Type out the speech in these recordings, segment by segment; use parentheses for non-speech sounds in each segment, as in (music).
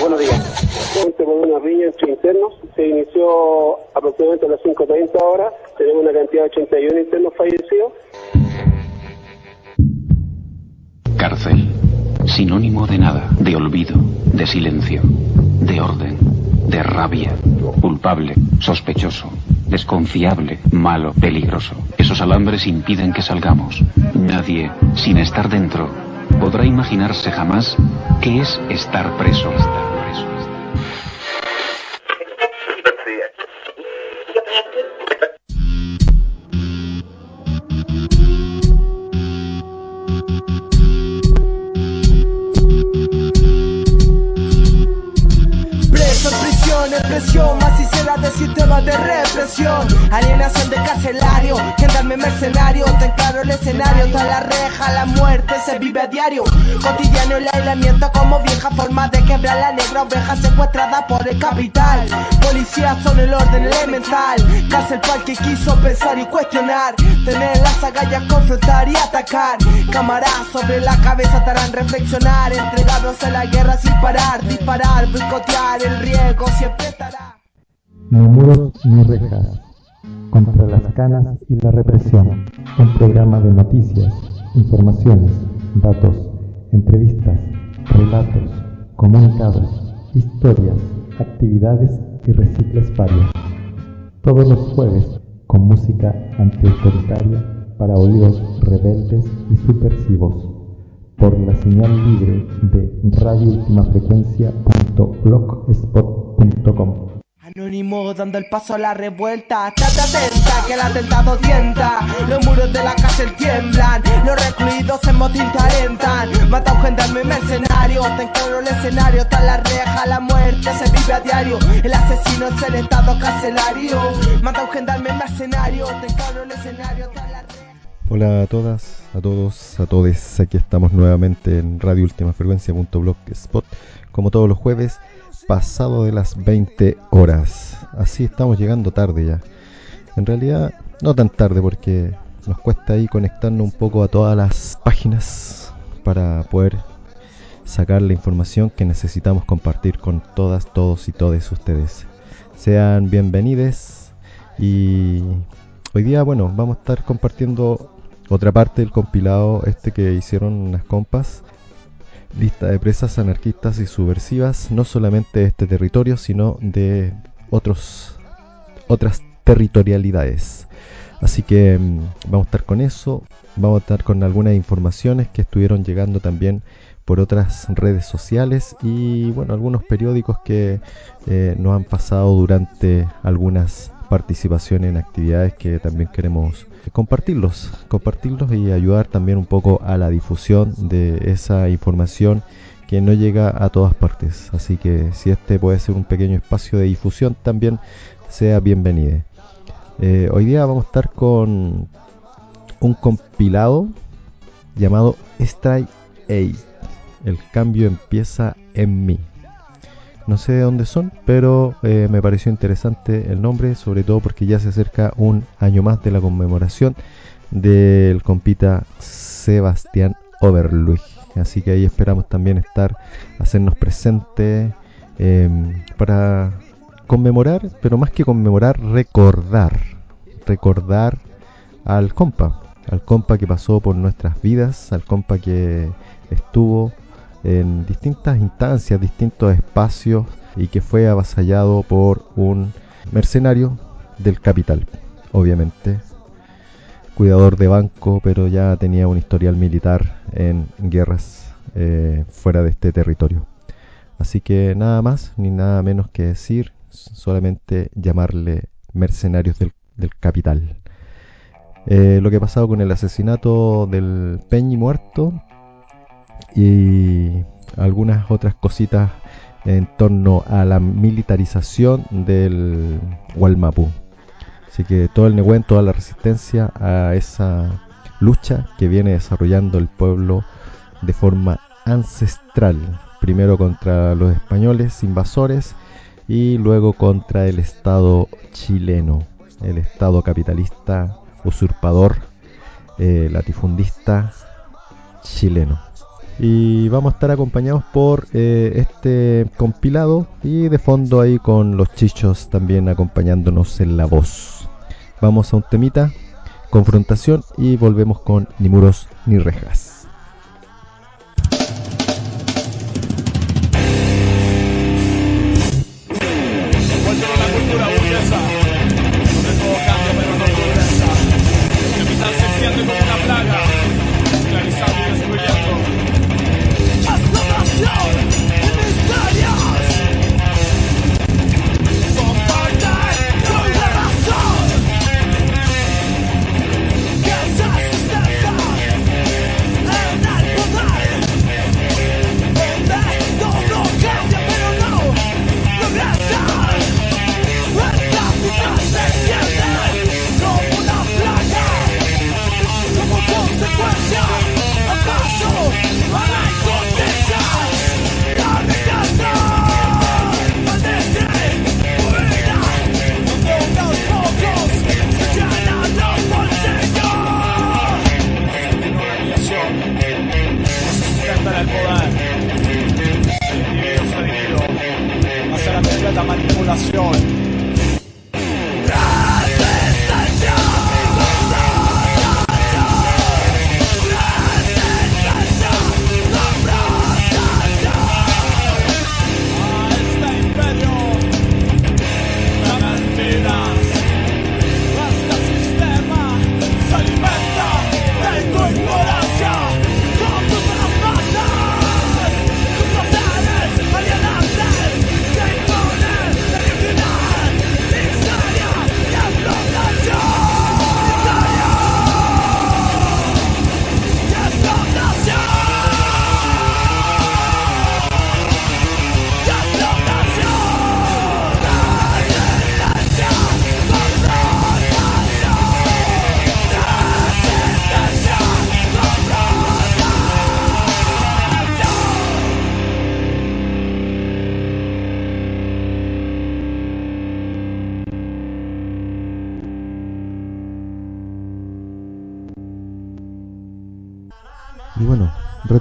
buenos días. Con una riña entre internos, se inició aproximadamente a las 5.30 horas, tenemos una cantidad de 81 internos fallecidos. Cárcel, sinónimo de nada, de olvido, de silencio, de orden, de rabia, culpable, sospechoso, desconfiable, malo, peligroso. Esos alambres impiden que salgamos. Nadie, sin estar dentro, podrá imaginarse jamás qué es estar preso. Carcelario, gendarme mercenario Te encaro el escenario, toda la reja, la muerte se vive a diario. Cotidiano el aislamiento como vieja forma de quebrar la negra oveja secuestrada por el capital. Policías son el orden elemental Cárcel para el que quiso pensar y cuestionar. Tener las agallas, confrontar y atacar. Cámaras sobre la cabeza te harán reflexionar. Entregados a la guerra sin parar Disparar, boicotear el riesgo siempre estará. Ni muros ni rejas Contra las canas y la represión Un programa de noticias, informaciones, datos, entrevistas, relatos, comunicados, historias, actividades y recicles varios. Todos los jueves con música antiautoritaria para oídos rebeldes y subversivos por la señal libre de radioultimafrecuencia.blogspot.com. Anónimo dando el paso a la revuelta, estate atenta que el atentado tienta, los muros de la cárcel tiemblan, los recluidos en motín te mata un gendarme mercenario, te encuentro el escenario, está la reja, la muerte se vive a diario, el asesino es el estado carcelario, mata un gendarme mercenario, te encuentro el escenario, está la reja. Hola a todas, a todos, a todos. Aquí estamos nuevamente en Radio Última Frecuencia.blogspot, como todos los jueves, pasado de las 20 horas. Así estamos llegando tarde ya. En realidad, no tan tarde porque nos cuesta ahí conectarnos un poco a todas las páginas para poder sacar la información que necesitamos compartir con todas, todos y todas ustedes. Sean bienvenidos y hoy día, bueno, vamos a estar compartiendo otra parte del compilado este que hicieron unas compas. Lista de presas anarquistas y subversivas, no solamente de este territorio, sino de otros, otras territorialidades. Así que mm, vamos a estar con eso, vamos a estar con algunas informaciones que estuvieron llegando también por otras redes sociales y bueno, algunos periódicos que eh, nos han pasado durante algunas participaciones en actividades que también queremos compartirlos, compartirlos y ayudar también un poco a la difusión de esa información que no llega a todas partes. Así que si este puede ser un pequeño espacio de difusión, también sea bienvenido. Eh, hoy día vamos a estar con un compilado llamado Strike A. El cambio empieza en mí. No sé de dónde son, pero eh, me pareció interesante el nombre, sobre todo porque ya se acerca un año más de la conmemoración del compita Sebastián Overluig. Así que ahí esperamos también estar, hacernos presente em, para conmemorar, pero más que conmemorar, recordar. Recordar al compa, al compa que pasó por nuestras vidas, al compa que estuvo en distintas instancias, distintos espacios y que fue avasallado por un mercenario del capital, obviamente. Cuidador de banco, pero ya tenía un historial militar en guerras eh, fuera de este territorio. Así que nada más ni nada menos que decir, solamente llamarle mercenarios del, capital. Eh, lo que ha pasado con el asesinato del Peñi muerto y algunas otras cositas en torno a la militarización del Walmapu. Así que todo el Nehuen, toda la resistencia a esa lucha que viene desarrollando el pueblo de forma ancestral. Primero contra los españoles invasores y luego contra el Estado chileno, el Estado capitalista, usurpador, eh, latifundista chileno. Y vamos a estar acompañados por eh, este compilado y de fondo ahí con los chichos también acompañándonos en la voz. Vamos a un temita, confrontación y volvemos con Ni muros ni rejas.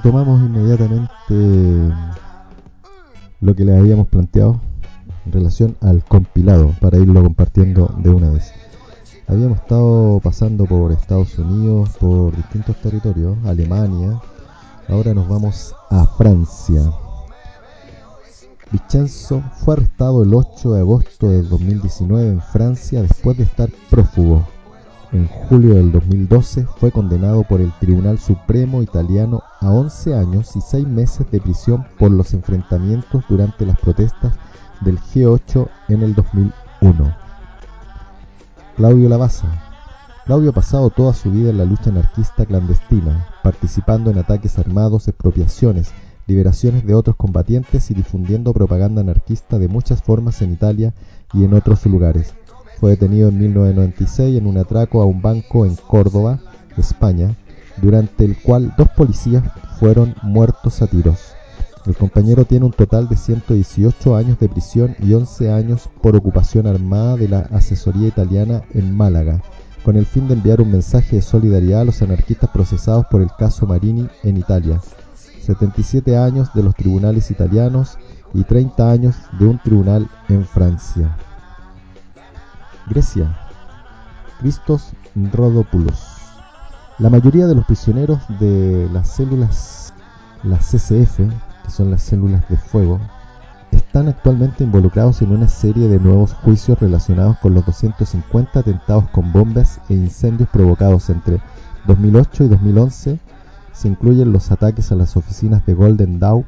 Retomamos inmediatamente lo que le habíamos planteado en relación al compilado para irlo compartiendo de una vez. Habíamos estado pasando por Estados Unidos, por distintos territorios, Alemania, ahora nos vamos a Francia. Vincenzo fue arrestado el 8 de agosto de 2019 en Francia después de estar prófugo en julio del 2012 fue condenado por el Tribunal Supremo italiano a 11 años y 6 meses de prisión por los enfrentamientos durante las protestas del G8 en el 2001. Claudio Lavazza. Claudio ha pasado toda su vida en la lucha anarquista clandestina, participando en ataques armados, expropiaciones, liberaciones de otros combatientes y difundiendo propaganda anarquista de muchas formas en Italia y en otros lugares fue detenido en 1996 en un atraco a un banco en Córdoba, España, durante el cual dos policías fueron muertos a tiros. El compañero tiene un total de 118 años de prisión y 11 años por ocupación armada de la asesoría italiana en Málaga, con el fin de enviar un mensaje de solidaridad a los anarquistas procesados por el caso Marini en Italia. 77 años de los tribunales italianos y 30 años de un tribunal en Francia. Grecia. Christos Rodopoulos. La mayoría de los prisioneros de las células, las CCF, que son las células de fuego, están actualmente involucrados en una serie de nuevos juicios relacionados con los 250 atentados con bombas e incendios provocados entre 2008 y 2011. Se incluyen los ataques a las oficinas de Golden Dawn,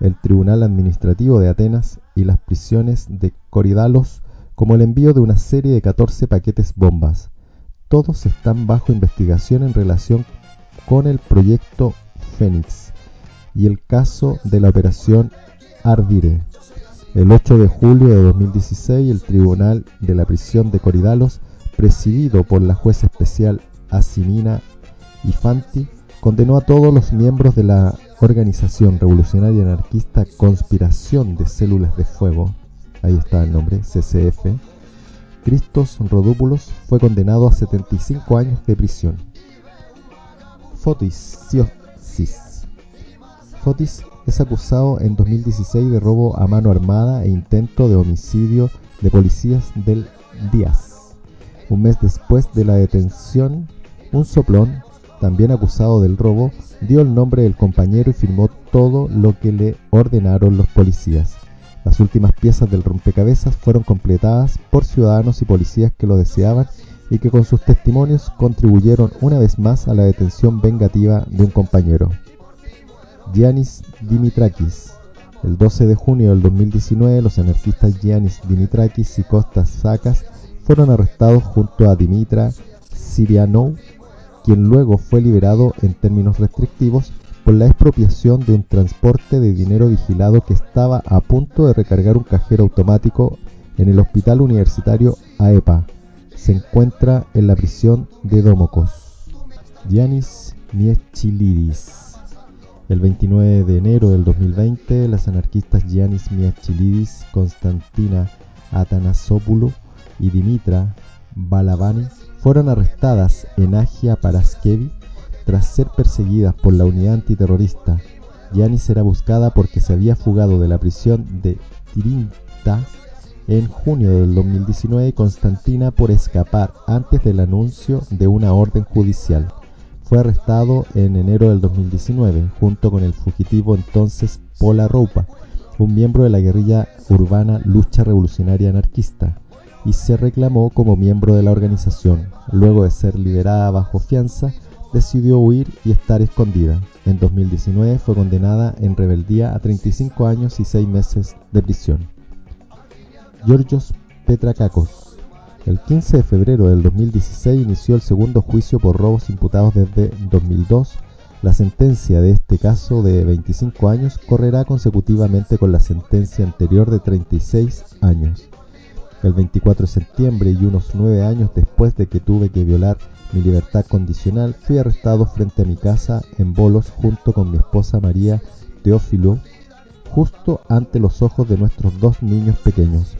el Tribunal Administrativo de Atenas y las prisiones de Coridalos, como el envío de una serie de 14 paquetes bombas. Todos están bajo investigación en relación con el proyecto Fénix y el caso de la operación Ardire. El 8 de julio de 2016, el Tribunal de la Prisión de Coridalos, presidido por la jueza especial Asimina Ifanti, condenó a todos los miembros de la organización revolucionaria anarquista Conspiración de Células de Fuego ahí está el nombre, CCF, Christos Rodúpulos fue condenado a 75 años de prisión. Fotisiosis. Fotis es acusado en 2016 de robo a mano armada e intento de homicidio de policías del Díaz. Un mes después de la detención, un soplón, también acusado del robo, dio el nombre del compañero y firmó todo lo que le ordenaron los policías. Las últimas piezas del rompecabezas fueron completadas por ciudadanos y policías que lo deseaban y que con sus testimonios contribuyeron una vez más a la detención vengativa de un compañero. Giannis Dimitrakis. El 12 de junio del 2019, los anarquistas Giannis Dimitrakis y Kostas Sakas fueron arrestados junto a Dimitra Sirianou, quien luego fue liberado en términos restrictivos por la expropiación de un transporte de dinero vigilado que estaba a punto de recargar un cajero automático en el hospital universitario AEPA. Se encuentra en la prisión de Domokos. Giannis Miechilidis. El 29 de enero del 2020, las anarquistas Giannis Miachilidis, Konstantina Atanasopoulou y Dimitra Balavani fueron arrestadas en Agia Paraskevi tras ser perseguidas por la unidad antiterrorista. Giannis era buscada porque se había fugado de la prisión de Tirinta en junio del 2019 y Constantina por escapar antes del anuncio de una orden judicial. Fue arrestado en enero del 2019 junto con el fugitivo entonces Pola Roupa, un miembro de la guerrilla urbana Lucha Revolucionaria Anarquista, y se reclamó como miembro de la organización. Luego de ser liberada bajo fianza, decidió huir y estar escondida. En 2019 fue condenada en rebeldía a 35 años y 6 meses de prisión. Georgios Petrakakos el 15 de febrero del 2016 inició el segundo juicio por robos imputados desde 2002. La sentencia de este caso de 25 años correrá consecutivamente con la sentencia anterior de 36 años. El 24 de septiembre y unos 9 años después de que tuve que violar mi libertad condicional, fui arrestado frente a mi casa en Bolos junto con mi esposa María Teófilo, justo ante los ojos de nuestros dos niños pequeños.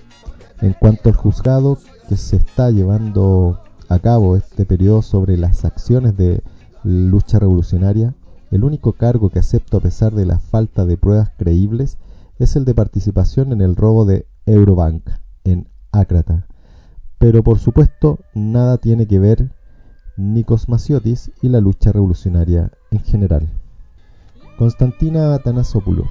En cuanto al juzgado que se está llevando a cabo este periodo sobre las acciones de lucha revolucionaria, el único cargo que acepto a pesar de la falta de pruebas creíbles es el de participación en el robo de Eurobank en Ácrata. Pero por supuesto nada tiene que ver Nikos Masiotis y la lucha revolucionaria en general. Constantina Atanasopoulou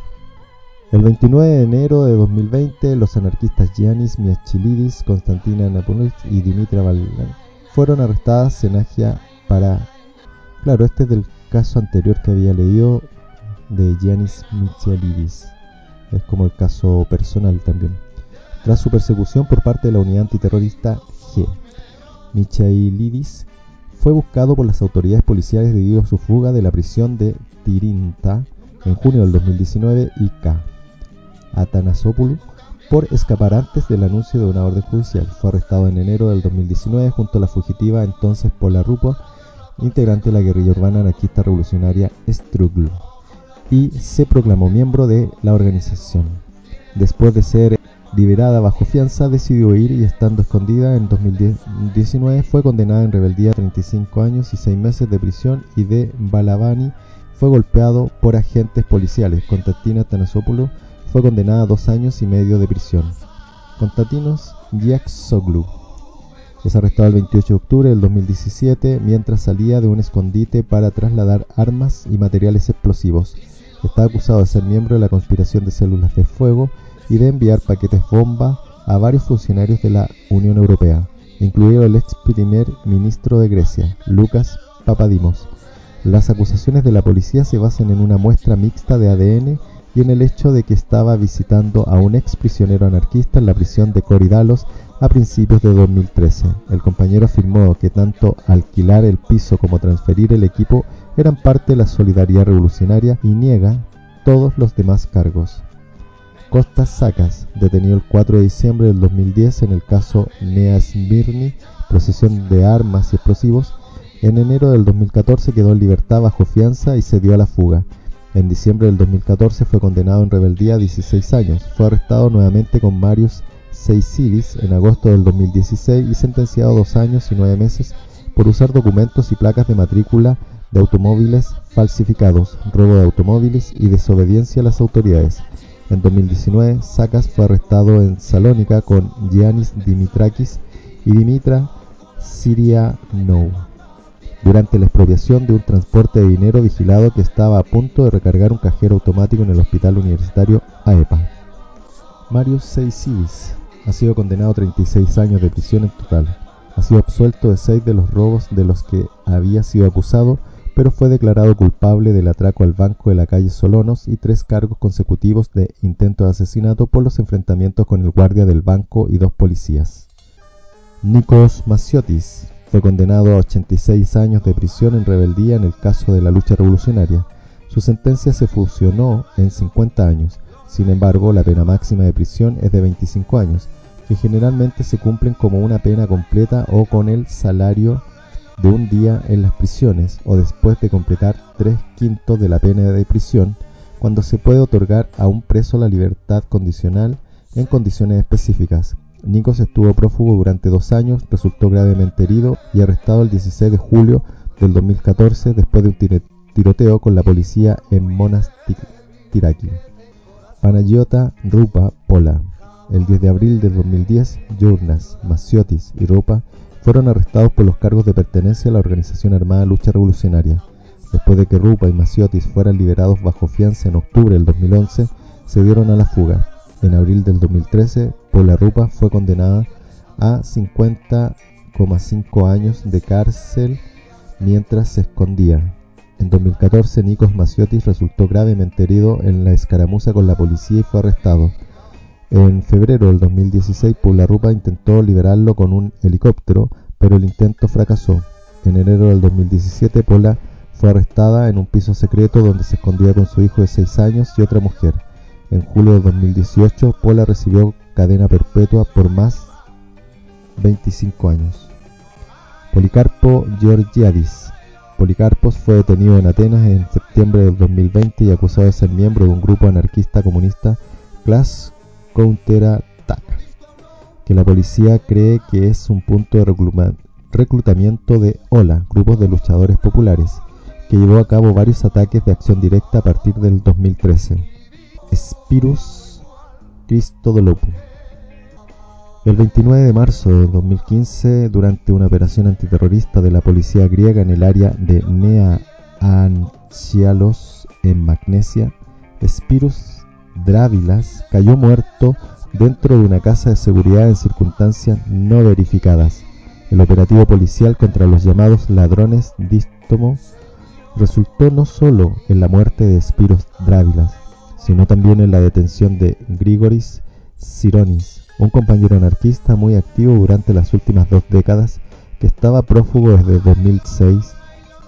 el 29 de enero de 2020, los anarquistas Giannis Miachilidis, Konstantina Napoleon y Dimitra Vallan fueron arrestadas en Agia para... Claro, este es del caso anterior que había leído de Giannis Miachilidis. Es como el caso personal también. Tras su persecución por parte de la unidad antiterrorista G. Michailidis fue buscado por las autoridades policiales debido a su fuga de la prisión de Tirinta en junio del 2019 y K Atanasopoulou por escapar antes del anuncio de una orden judicial. Fue arrestado en enero del 2019 junto a la fugitiva entonces Pola Rupa, integrante de la guerrilla urbana anarquista revolucionaria Strugl, y se proclamó miembro de la organización. Después de ser liberada bajo fianza, decidió ir y estando escondida en 2019 fue condenada en rebeldía a 35 años y 6 meses de prisión y de Balavani fue golpeado por agentes policiales. Constantina Atanasopoulou fue condenada a dos años y medio de prisión. Konstantinos Giaxoglu es arrestado el 28 de octubre del 2017 mientras salía de un escondite para trasladar armas y materiales explosivos. Está acusado de ser miembro de la conspiración de células de fuego y de enviar paquetes bomba a varios funcionarios de la Unión Europea, incluido el ex primer ministro de Grecia, Lucas Papadimos. Las acusaciones de la policía se basan en una muestra mixta de ADN y en el hecho de que estaba visitando a un ex prisionero anarquista en la prisión de Coridalos a principios de 2013. El compañero afirmó que tanto alquilar el piso como transferir el equipo eran parte de la solidaridad revolucionaria y niega todos los demás cargos. Costas Sacas, detenido el 4 de diciembre del 2010 en el caso Nea Smirni, procesión de armas y explosivos, en enero del 2014 quedó en libertad bajo fianza y se dio a la fuga. En diciembre del 2014 fue condenado en rebeldía a 16 años. Fue arrestado nuevamente con Marius Seisidis en agosto del 2016 y sentenciado a dos años y nueve meses por usar documentos y placas de matrícula de automóviles falsificados, robo de automóviles y desobediencia a las autoridades. En 2019, Sakas fue arrestado en Salónica con Giannis Dimitrakis y Dimitra Sirianou durante la expropiación de un transporte de dinero vigilado que estaba a punto de recargar un cajero automático en el hospital universitario AEPA. Mario Seisidis ha sido condenado a 36 años de prisión en total. Ha sido absuelto de seis de los robos de los que había sido acusado, pero fue declarado culpable del atraco al banco de la calle Solonos y tres cargos consecutivos de intento de asesinato por los enfrentamientos con el guardia del banco y dos policías. Nikos Masiotis fue condenado a 86 años de prisión en rebeldía en el caso de la lucha revolucionaria. Su sentencia se fusionó en 50 años. Sin embargo, la pena máxima de prisión es de 25 años, que generalmente se cumplen como una pena completa o con el salario de un día en las prisiones o después de completar tres quintos de la pena de prisión, cuando se puede otorgar a un preso la libertad condicional en condiciones específicas, Nikos estuvo prófugo durante dos años, resultó gravemente herido y arrestado el 16 de julio del 2014 después de un tiroteo con la policía en Monastiraki. Panagiota Rupa Pola. El 10 de abril de 2010, Journas, Masiotis y Rupa fueron arrestados por los cargos de pertenencia a la organización armada Lucha Revolucionaria. Después de que Rupa y Masiotis fueran liberados bajo fianza en octubre del 2011, se dieron a la fuga. En abril del 2013, Paula Rupa fue condenada a 50,5 años de cárcel mientras se escondía. En 2014, Nikos Masiotis resultó gravemente herido en la escaramuza con la policía y fue arrestado. En febrero del 2016, Paula Rupa intentó liberarlo con un helicóptero, pero el intento fracasó. En enero del 2017, Paula fue arrestada en un piso secreto donde se escondía con su hijo de 6 años y otra mujer. En julio de 2018, Pola recibió cadena perpetua por más 25 años. Policarpo Georgiadis. Policarpos fue detenido en Atenas en septiembre del 2020 y acusado de ser miembro de un grupo anarquista comunista Class Countera TAC, que la policía cree que es un punto de reclutamiento de OLA, grupos de luchadores populares, que llevó a cabo varios ataques de acción directa a partir del 2013. Spirus Christodoulopou. El 29 de marzo de 2015, durante una operación antiterrorista de la policía griega en el área de Nea Anchialos en Magnesia, Spirus Drávilas cayó muerto dentro de una casa de seguridad en circunstancias no verificadas. El operativo policial contra los llamados ladrones dístomo resultó no solo en la muerte de Spiros Drávilas, sino también en la detención de Grigoris Sironis, un compañero anarquista muy activo durante las últimas dos décadas que estaba prófugo desde 2006,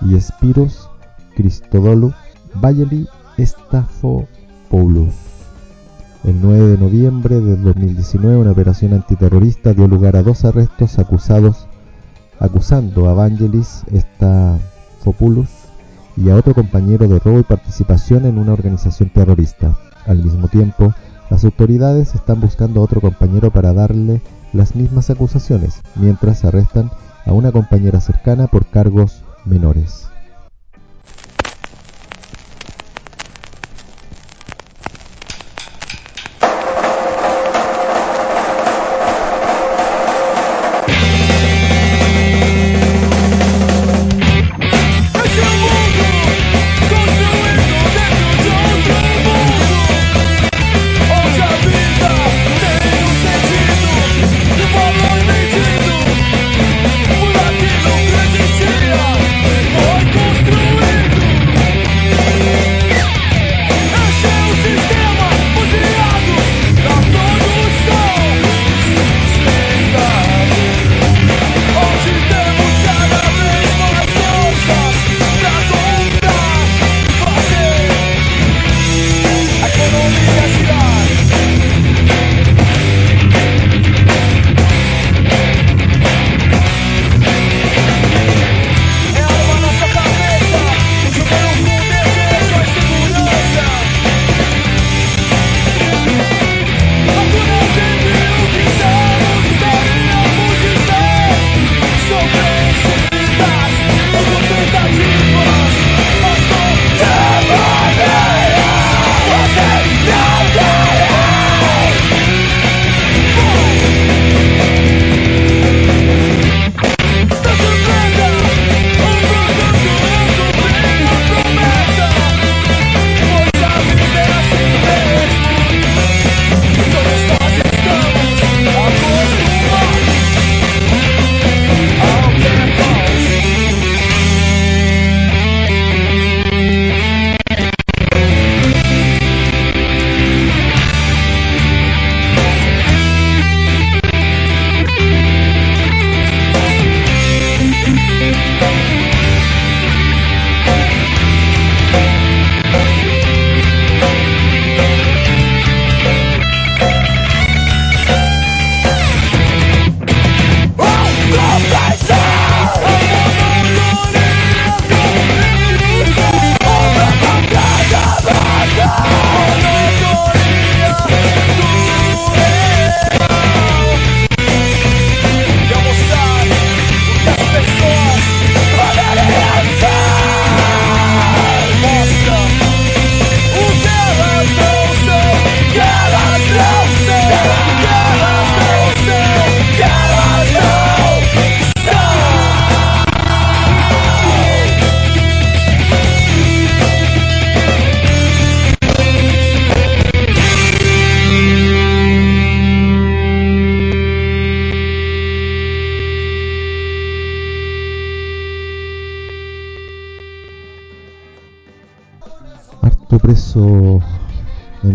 y Spiros Christodoulou Valleli Stafopoulos. El 9 de noviembre de 2019 una operación antiterrorista dio lugar a dos arrestos acusados acusando a Vangelis Stafopoulos y a otro compañero de robo y participación en una organización terrorista. Al mismo tiempo, las autoridades están buscando a otro compañero para darle las mismas acusaciones, mientras arrestan a una compañera cercana por cargos menores.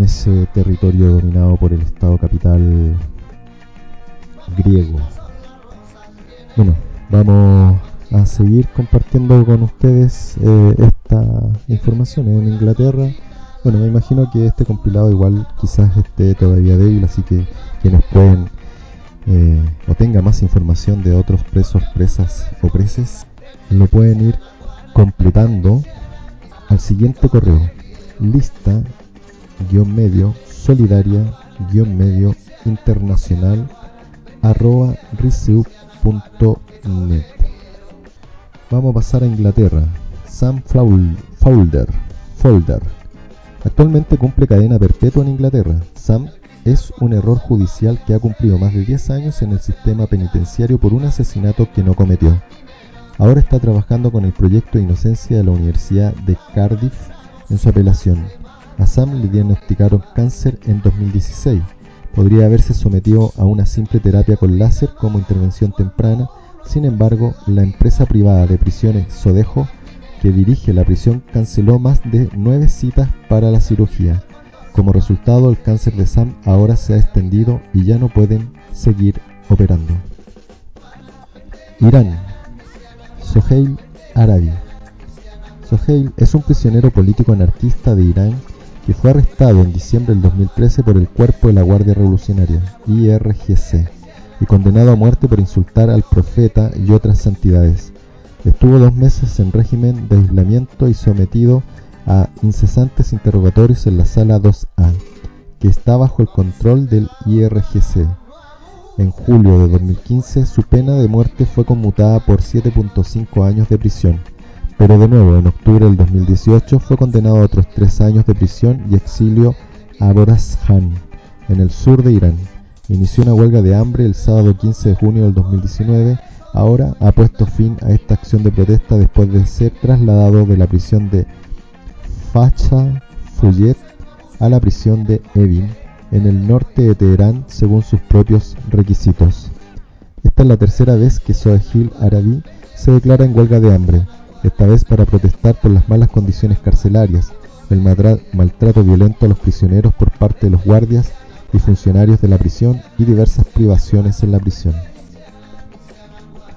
Ese territorio dominado por el Estado capital griego. Bueno, vamos a seguir compartiendo con ustedes eh, esta información en Inglaterra. Bueno, me imagino que este compilado igual quizás esté todavía débil, así que quienes pueden eh, o tenga más información de otros presos, presas o preses, lo pueden ir completando al siguiente correo lista guion medio solidaria guion medio internacional arroba Vamos a pasar a Inglaterra. Sam Folder, Folder. Actualmente cumple cadena perpetua en Inglaterra. Sam es un error judicial que ha cumplido más de 10 años en el sistema penitenciario por un asesinato que no cometió. Ahora está trabajando con el proyecto de inocencia de la Universidad de Cardiff en su apelación. A Sam le diagnosticaron cáncer en 2016. Podría haberse sometido a una simple terapia con láser como intervención temprana, sin embargo, la empresa privada de prisiones Sodejo, que dirige la prisión, canceló más de nueve citas para la cirugía. Como resultado, el cáncer de Sam ahora se ha extendido y ya no pueden seguir operando. Irán. Soheil Arabi. Soheil es un prisionero político anarquista de Irán que fue arrestado en diciembre del 2013 por el Cuerpo de la Guardia Revolucionaria, IRGC, y condenado a muerte por insultar al profeta y otras santidades. Estuvo dos meses en régimen de aislamiento y sometido a incesantes interrogatorios en la sala 2A, que está bajo el control del IRGC. En julio de 2015 su pena de muerte fue conmutada por 7.5 años de prisión, pero de nuevo en octubre del 2018 fue condenado a otros 3 años de prisión y exilio a Borazhan, en el sur de Irán. Inició una huelga de hambre el sábado 15 de junio del 2019 ahora ha puesto fin a esta acción de protesta después de ser trasladado de la prisión de Facha Fuyet a la prisión de Evin en el norte de Teherán según sus propios requisitos. Esta es la tercera vez que Sohail Arabi se declara en huelga de hambre, esta vez para protestar por las malas condiciones carcelarias, el maltrato violento a los prisioneros por parte de los guardias y funcionarios de la prisión y diversas privaciones en la prisión.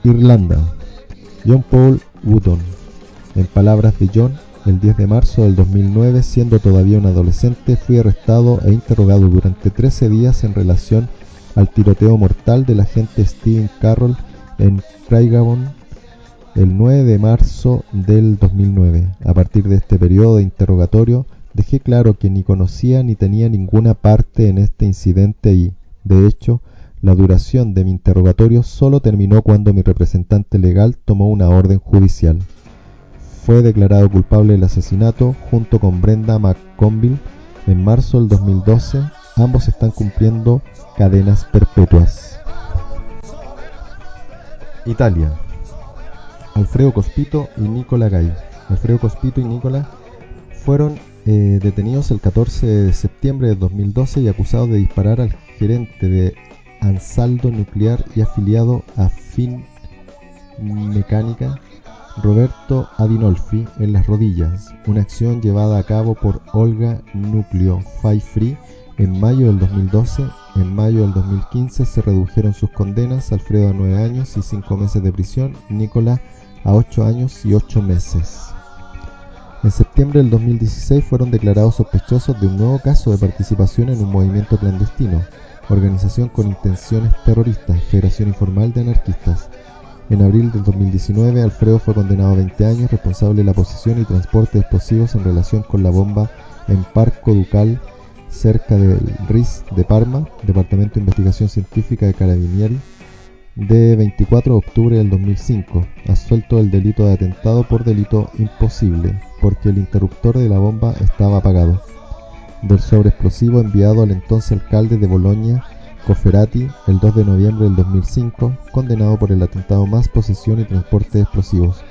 Irlanda. John Paul Wooton. En palabras de John, el 10 de marzo del 2009, siendo todavía un adolescente, fui arrestado e interrogado durante 13 días en relación al tiroteo mortal del agente Stephen Carroll en Craigavon el 9 de marzo del 2009. A partir de este periodo de interrogatorio, dejé claro que ni conocía ni tenía ninguna parte en este incidente y, de hecho, la duración de mi interrogatorio solo terminó cuando mi representante legal tomó una orden judicial fue declarado culpable del asesinato junto con Brenda McConville en marzo del 2012. Ambos están cumpliendo cadenas perpetuas. Italia. Alfredo Cospito y Nicola Gay. Alfredo Cospito y Nicola fueron eh, detenidos el 14 de septiembre de 2012 y acusados de disparar al gerente de Ansaldo Nuclear y afiliado a Fin Mecánica Roberto Adinolfi en las rodillas, una acción llevada a cabo por Olga Núcleo Free en mayo del 2012. En mayo del 2015 se redujeron sus condenas, Alfredo a 9 años y 5 meses de prisión, Nicolás a 8 años y 8 meses. En septiembre del 2016 fueron declarados sospechosos de un nuevo caso de participación en un movimiento clandestino, organización con intenciones terroristas, Federación Informal de Anarquistas, en abril del 2019, Alfredo fue condenado a 20 años responsable de la posesión y transporte de explosivos en relación con la bomba en Parco Ducal, cerca del RIS de Parma, Departamento de Investigación Científica de Carabinieri, de 24 de octubre del 2005, asuelto del delito de atentado por delito imposible, porque el interruptor de la bomba estaba apagado. Del sobre explosivo enviado al entonces alcalde de Bolonia, Coferati el 2 de noviembre del 2005, condenado por el atentado más posesión y transporte de explosivos,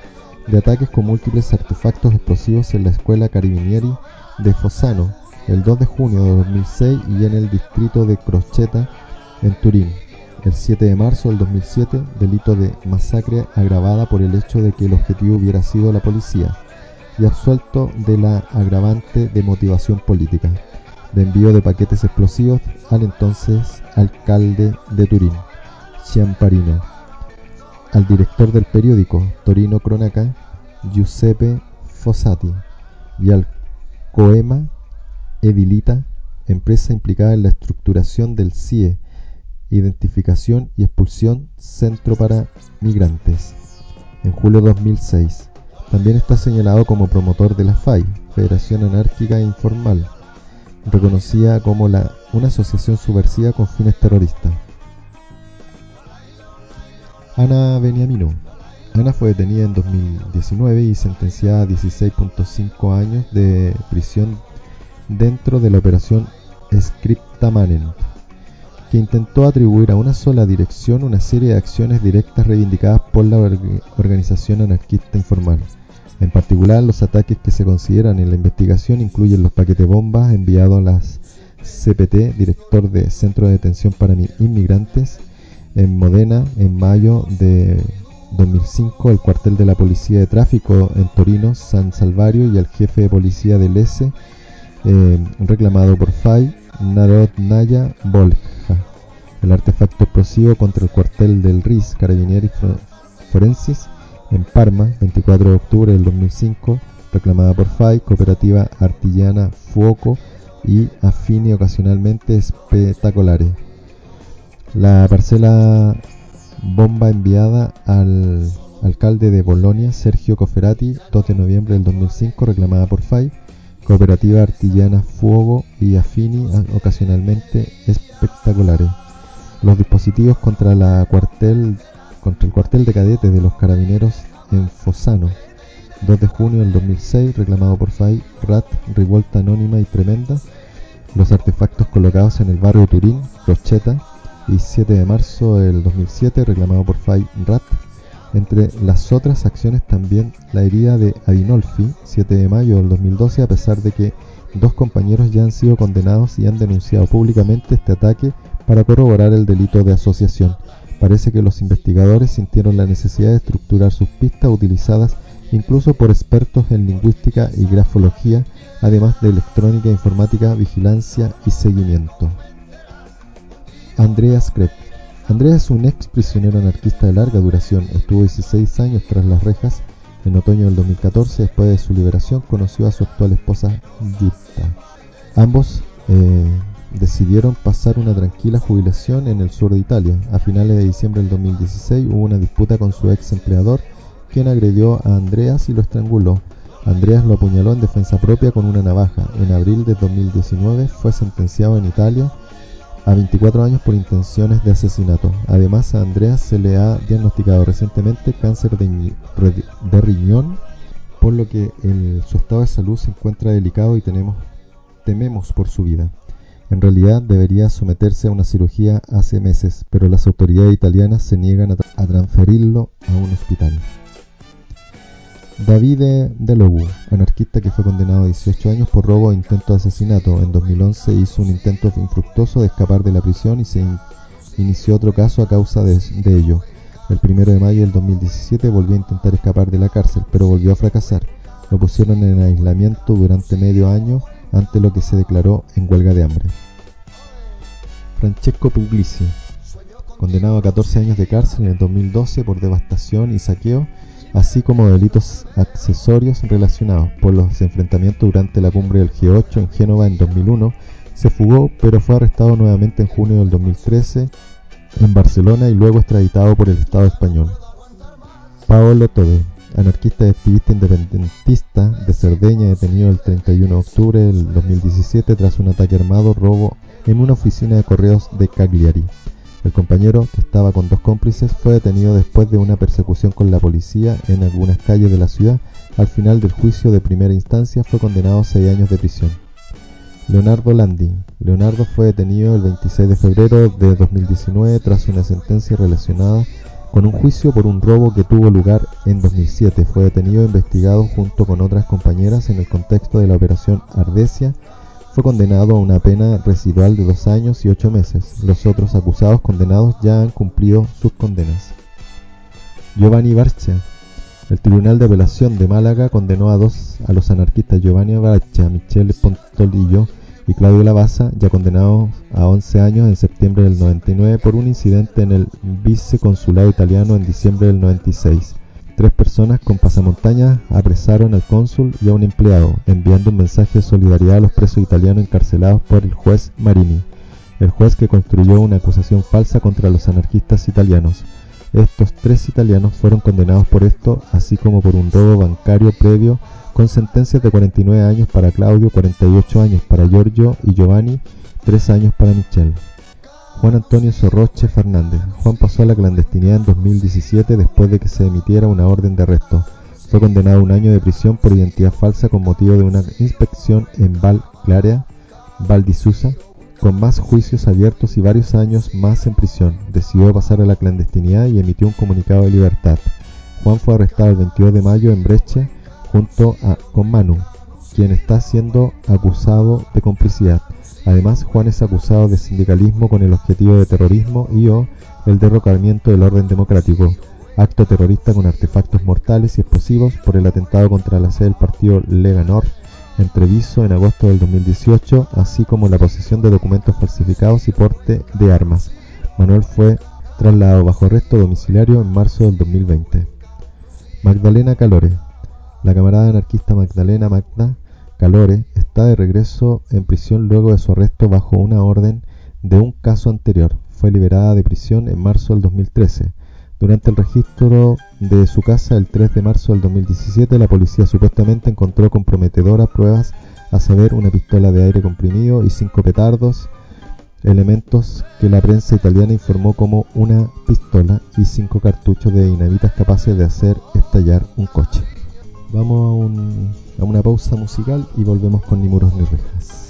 de ataques con múltiples artefactos explosivos en la escuela Carabinieri de Fossano el 2 de junio de 2006 y en el distrito de Crocetta en Turín. El 7 de marzo del 2007, delito de masacre agravada por el hecho de que el objetivo hubiera sido la policía. y absuelto de la agravante de motivación política, de envío de paquetes explosivos al entonces alcalde de Turín, Ciamparino, al director del periódico Torino Cronaca, Giuseppe Fossati, y al Coema Edilita, empresa implicada en la estructuración del CIE, identificación y expulsión Centro para Migrantes, en julio 2006. También está señalado como promotor de la FAI, Federación Anárquica e Informal, reconocida como una asociación subversiva con fines terroristas. Ana Beniamino. Ana fue detenida en 2019 y sentenciada a 16.5 años de prisión dentro de la operación Scriptamanen, que intentó atribuir a una sola dirección una serie de acciones directas reivindicadas por la organización anarquista informal. En particular, los ataques que se consideran en la investigación incluyen los paquetes bombas enviados a las CPT, director de Centro de Detención para Inmigrantes, en Modena en mayo de 2005, el cuartel de la Policía de Tráfico en Torino, San Salvario, y el jefe de policía del S, eh, reclamado por FAI, Narod Naya Volja. El artefacto explosivo contra el cuartel del RIS, Carabinieri Forensis, en Parma, 24 de octubre del 2005, reclamada por FAI, Cooperativa Artillana Fuoco y Affini ocasionalmente espectaculares. La parcela bomba enviada al alcalde de Bolonia, Sergio Coferati, 2 de noviembre del 2005, reclamada por FAI, Cooperativa Artillana Fuego y Affini, ocasionalmente espectaculares. Los dispositivos contra, la cuartel, contra el cuartel de cadetes de los carabineros en Fossano, 2 de junio del 2006, reclamado por FAI, RAT, revuelta anónima y tremenda. Los artefactos colocados en el barrio Turín, Rocheta, y 7 de marzo del 2007, reclamado por FAI, RAT, entre las otras acciones también la herida de Adinolfi, 7 de mayo del 2012, a pesar de que dos compañeros ya han sido condenados y han denunciado públicamente este ataque para corroborar el delito de asociación. Parece que los investigadores sintieron la necesidad de estructurar sus pistas utilizadas incluso por expertos en lingüística y grafología, además de electrónica, informática, vigilancia y seguimiento. Andreas Krepp Andrea es un ex prisionero anarquista de larga duración. Estuvo 16 años tras las rejas. En otoño del 2014, después de su liberación, conoció a su actual esposa Jutta. Ambos eh, decidieron pasar una tranquila jubilación en el sur de Italia. A finales de diciembre del 2016 hubo una disputa con su ex empleador, quien agredió a Andreas y lo estranguló. Andreas lo apuñaló en defensa propia con una navaja. En abril de 2019 fue sentenciado en Italia a 24 años por intenciones de asesinato. Además, a Andrea se le ha diagnosticado recientemente cáncer de, riñón, por lo que su estado de salud se encuentra delicado y tenemos, tememos por su vida. En realidad debería someterse a una cirugía hace meses, pero las autoridades italianas se niegan a transferirlo a un hospital. Davide Delogu, anarquista que fue condenado a 18 años por robo e intento de asesinato. En 2011 hizo un intento infructuoso de escapar de la prisión y se inició otro caso a causa de, ello. El 1 de mayo del 2017 volvió a intentar escapar de la cárcel, pero volvió a fracasar. Lo pusieron en aislamiento durante medio año ante lo que se declaró en huelga de hambre. Francesco Puglisi, condenado a 14 años de cárcel en el 2012 por devastación y saqueo, así como delitos accesorios relacionados por los enfrentamientos durante la cumbre del G8 en Génova en 2001, se fugó pero fue arrestado nuevamente en junio del 2013 en Barcelona y luego extraditado por el Estado español. Paolo Tode, anarquista y activista independentista de Cerdeña, detenido el 31 de octubre del 2017 tras un ataque armado robo en una oficina de correos de Cagliari. El compañero, que estaba con dos cómplices, fue detenido después de una persecución con la policía en algunas calles de la ciudad. Al final del juicio de primera instancia fue condenado a seis años de prisión. Leonardo Landi. Leonardo fue detenido el 26 de febrero de 2019 tras una sentencia relacionada con un juicio por un robo que tuvo lugar en 2007. Fue detenido e investigado junto con otras compañeras en el contexto de la operación Ardesia fue condenado a una pena residual de dos años y ocho meses. Los otros acusados condenados ya han cumplido sus condenas. Giovanni Barcia. El Tribunal de Apelación de Málaga condenó a dos a los anarquistas Giovanni Abacha, Michele Pontolillo y Claudio Lavasa, ya condenados a 11 años en septiembre del 99 por un incidente en el viceconsulado italiano en diciembre del 96. Tres personas con pasamontañas apresaron al cónsul y a un empleado, enviando un mensaje de solidaridad a los presos italianos encarcelados por el juez Marini, el juez que construyó una acusación falsa contra los anarquistas italianos. Estos tres italianos fueron condenados por esto, así como por un robo bancario previo, con sentencias de 49 años para Claudio, 48 años para Giorgio y Giovanni, 3 años para Michel. Juan Antonio Sorroche Fernández. Juan pasó a la clandestinidad en 2017 después de que se emitiera una orden de arresto. Fue condenado a un año de prisión por identidad falsa con motivo de una inspección en Val Clarea, Val con más juicios abiertos y varios años más en prisión, decidió pasar a la clandestinidad y emitió un comunicado de libertad. Juan fue arrestado el 22 de mayo en Brecha junto a, con Manu, quien está siendo acusado de complicidad. Además, Juan es acusado de sindicalismo con el objetivo de terrorismo y o el derrocamiento del orden democrático, acto terrorista con artefactos mortales y explosivos por el atentado contra la sede del partido Lega Nord entreviso en agosto del 2018, así como la posesión de documentos falsificados y porte de armas. Manuel fue trasladado bajo arresto domiciliario en marzo del 2020. Magdalena Calore. La camarada anarquista Magdalena Magda Calore está de regreso en prisión luego de su arresto bajo una orden de un caso anterior. Fue liberada de prisión en marzo del 2013. Durante el registro de su casa el 3 de marzo del 2017, la policía supuestamente encontró comprometedoras pruebas, a saber, una pistola de aire comprimido y cinco petardos, elementos que la prensa italiana informó como una pistola y cinco cartuchos de dinamitas capaces de hacer estallar un coche. Vamos a, a una pausa musical y volvemos con Ni muros ni rejas.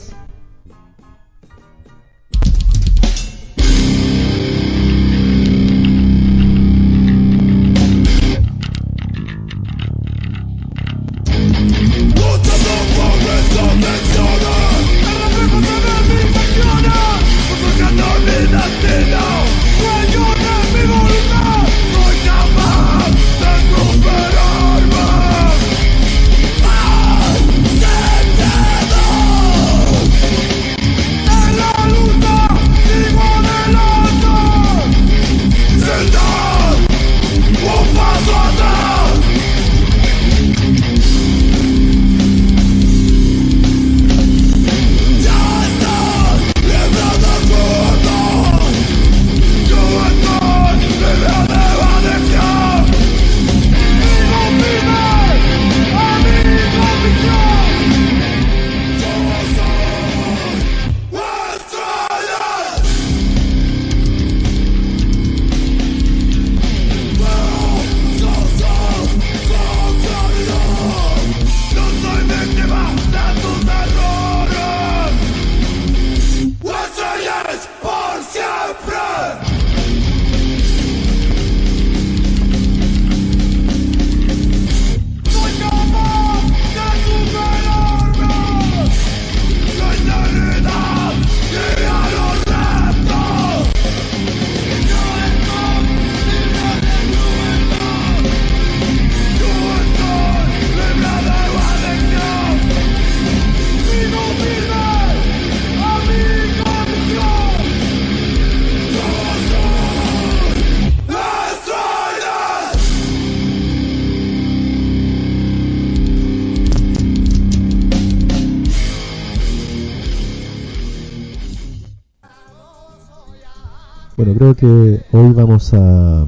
Hoy vamos a,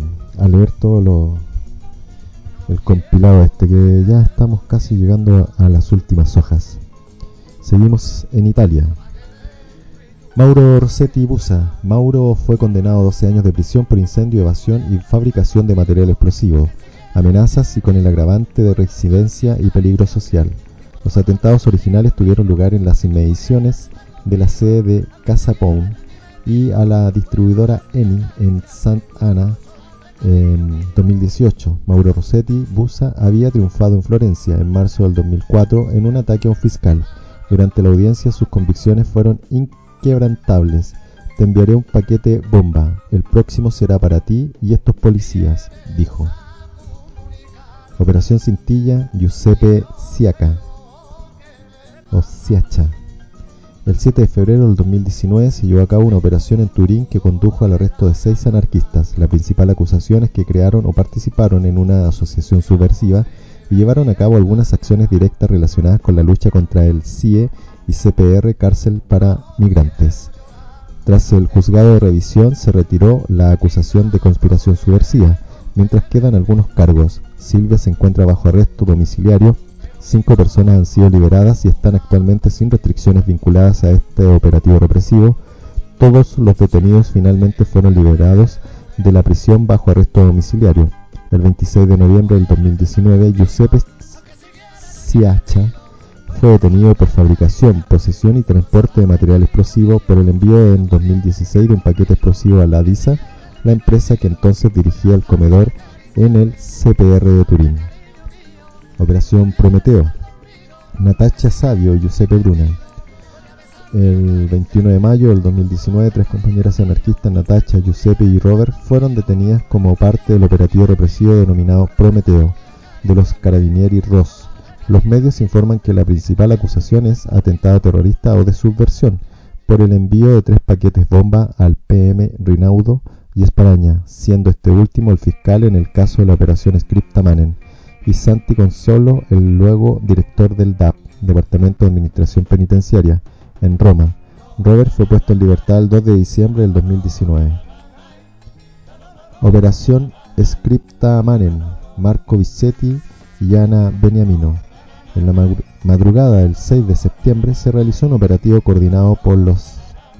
leer todo lo, el compilado este, que ya estamos casi llegando a, las últimas hojas. Seguimos en Italia. Mauro Rossetti Busa. Mauro fue condenado a 12 años de prisión por incendio, evasión y fabricación de material explosivo, amenazas y con el agravante de residencia y peligro social. Los atentados originales tuvieron lugar en las inmediaciones de la sede de Casa Pound y a la distribuidora Eni en Santa Ana en 2018. Mauro Rossetti Busa había triunfado en Florencia en marzo del 2004 en un ataque a un fiscal. Durante la audiencia sus convicciones fueron inquebrantables. Te enviaré un paquete bomba. El próximo será para ti y estos policías, dijo. Operación Cintilla, Giuseppe Siaca. O Siacha. El 7 de febrero del 2019 se llevó a cabo una operación en Turín que condujo al arresto de seis anarquistas. La principal acusación es que crearon o participaron en una asociación subversiva y llevaron a cabo algunas acciones directas relacionadas con la lucha contra el CIE y CPR Cárcel para Migrantes. Tras el juzgado de revisión se retiró la acusación de conspiración subversiva, mientras quedan algunos cargos. Silvia se encuentra bajo arresto domiciliario Cinco personas han sido liberadas y están actualmente sin restricciones vinculadas a este operativo represivo. Todos los detenidos finalmente fueron liberados de la prisión bajo arresto domiciliario. El 26 de noviembre del 2019, Giuseppe Siacha fue detenido por fabricación, posesión y transporte de material explosivo por el envío en 2016 de un paquete explosivo a la DISA, la empresa que entonces dirigía el comedor en el CPR de Turín. Operación Prometeo. Natacha Sabio y Giuseppe Bruna. El 21 de mayo del 2019, tres compañeras anarquistas, Natacha, Giuseppe y Robert, fueron detenidas como parte del operativo represivo denominado Prometeo de los Carabinieri Ross. Los medios informan que la principal acusación es atentado terrorista o de subversión por el envío de tres paquetes bomba al PM Rinaudo y Esparaña, siendo este último el fiscal en el caso de la operación Scriptamanen y Santi Consolo, el luego director del DAP, Departamento de Administración Penitenciaria, en Roma. Robert fue puesto en libertad el 2 de diciembre del 2019. Operación Scripta Manen, Marco Vicetti y Ana Beniamino. En la madrugada del 6 de septiembre se realizó un operativo coordinado por los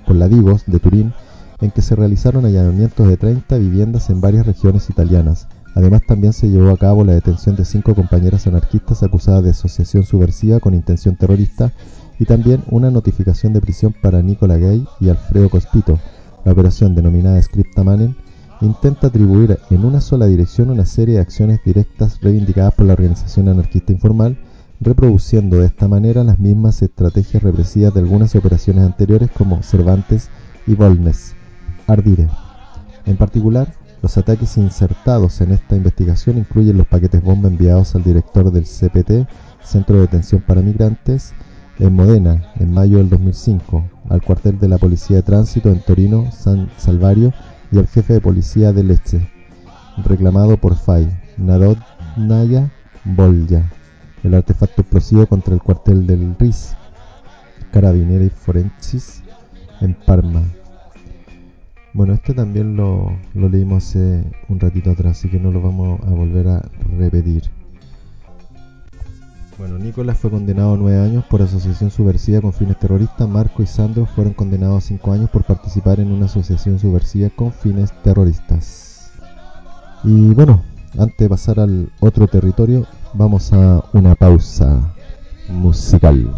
por la de Turín en que se realizaron allanamientos de 30 viviendas en varias regiones italianas, Además, también se llevó a cabo la detención de cinco compañeras anarquistas acusadas de asociación subversiva con intención terrorista y también una notificación de prisión para Nicola Gay y Alfredo Cospito. La operación denominada Scriptamanen intenta atribuir en una sola dirección una serie de acciones directas reivindicadas por la organización anarquista informal, reproduciendo de esta manera las mismas estrategias represivas de algunas operaciones anteriores como Cervantes y Volnes. Ardire. En particular, los ataques insertados en esta investigación incluyen los paquetes bomba enviados al director del CPT, Centro de Detención para Migrantes, en Modena, en mayo del 2005, al cuartel de la Policía de Tránsito en Torino, San Salvario y al jefe de policía de Leche, reclamado por FAI, Narod Naya Bolya, el artefacto explosivo contra el cuartel del RIS, Carabinieri Forensis, en Parma, bueno, este también lo, leímos hace un ratito atrás, así que no lo vamos a volver a repetir. Bueno, Nicolás fue condenado a nueve años por asociación subversiva con fines terroristas. Marco y Sandro fueron condenados a cinco años por participar en una asociación subversiva con fines terroristas. Y bueno, antes de pasar al otro territorio, vamos a una pausa musical.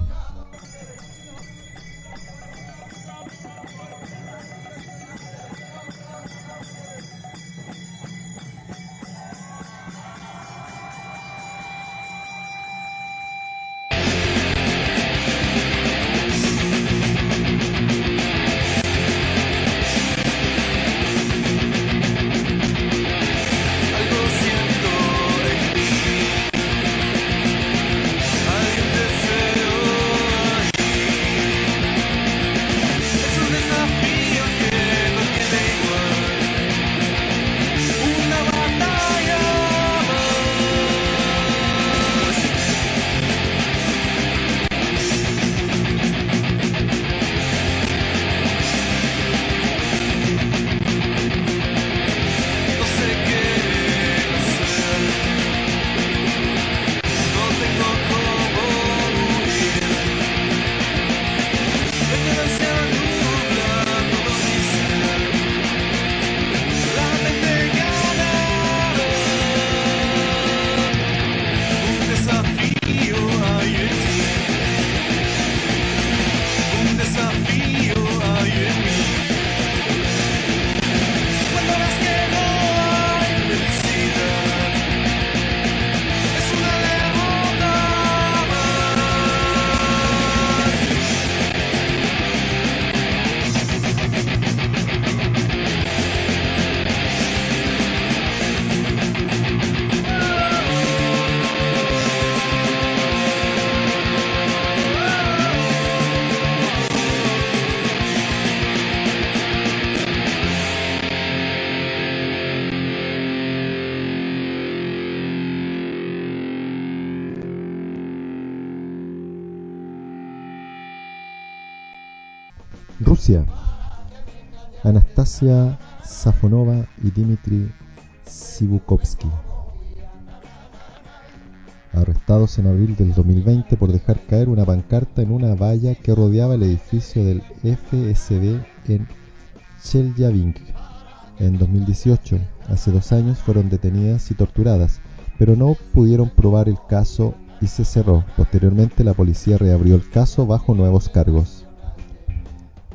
Safonova y Dmitry Sibukovsky. Arrestados en abril del 2020 por dejar caer una pancarta en una valla que rodeaba el edificio del FSB en Chelyabinsk. En 2018, hace dos años, fueron detenidas y torturadas, pero no pudieron probar el caso y se cerró. Posteriormente, la policía reabrió el caso bajo nuevos cargos.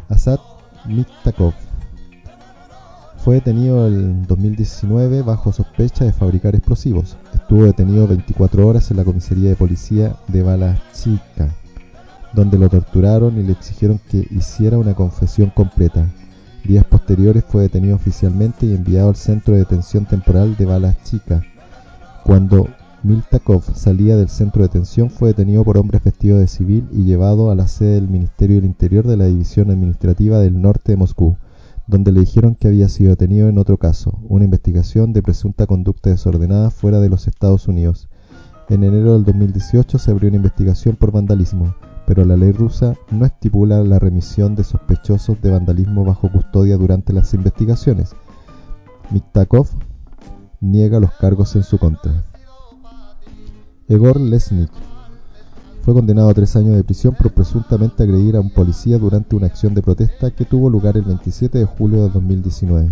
Asad Miktakov fue detenido en 2019 bajo sospecha de fabricar explosivos. Estuvo detenido 24 horas en la comisaría de policía de Balachika, donde lo torturaron y le exigieron que hiciera una confesión completa. Días posteriores fue detenido oficialmente y enviado al centro de detención temporal de Balachika. Cuando Miltakov salía del centro de detención fue detenido por hombres vestidos de civil y llevado a la sede del Ministerio del Interior de la División Administrativa del Norte de Moscú donde le dijeron que había sido detenido en otro caso, una investigación de presunta conducta desordenada fuera de los Estados Unidos. En enero del 2018 se abrió una investigación por vandalismo, pero la ley rusa no estipula la remisión de sospechosos de vandalismo bajo custodia durante las investigaciones. Miktakov niega los cargos en su contra. Egor Lesnik fue condenado a tres años de prisión por presuntamente agredir a un policía durante una acción de protesta que tuvo lugar el 27 de julio de 2019.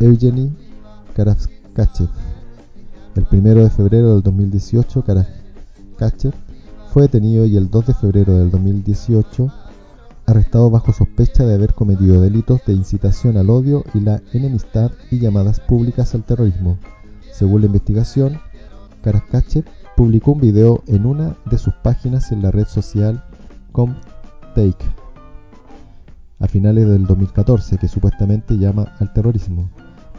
Evgeny Karaskachev. El 1 de febrero del 2018, Karaskachev fue detenido y el 2 de febrero del 2018 arrestado bajo sospecha de haber cometido delitos de incitación al odio y la enemistad y llamadas públicas al terrorismo. Según la investigación, Karaskachev publicó un video en una de sus páginas en la red social Comtake a finales del 2014 que supuestamente llama al terrorismo.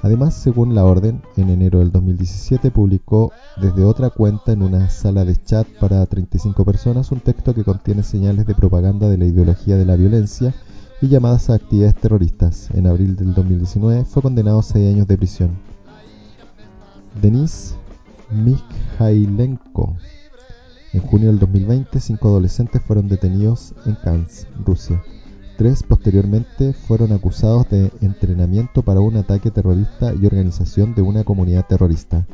Además, según la orden, en enero del 2017 publicó desde otra cuenta en una sala de chat para 35 personas un texto que contiene señales de propaganda de la ideología de la violencia y llamadas a actividades terroristas. En abril del 2019 fue condenado a 6 años de prisión. Denis Mikhailenko. En junio del 2020, cinco adolescentes fueron detenidos en Kansk, Rusia. Tres posteriormente fueron acusados de entrenamiento para un ataque terrorista y organización de una comunidad terrorista.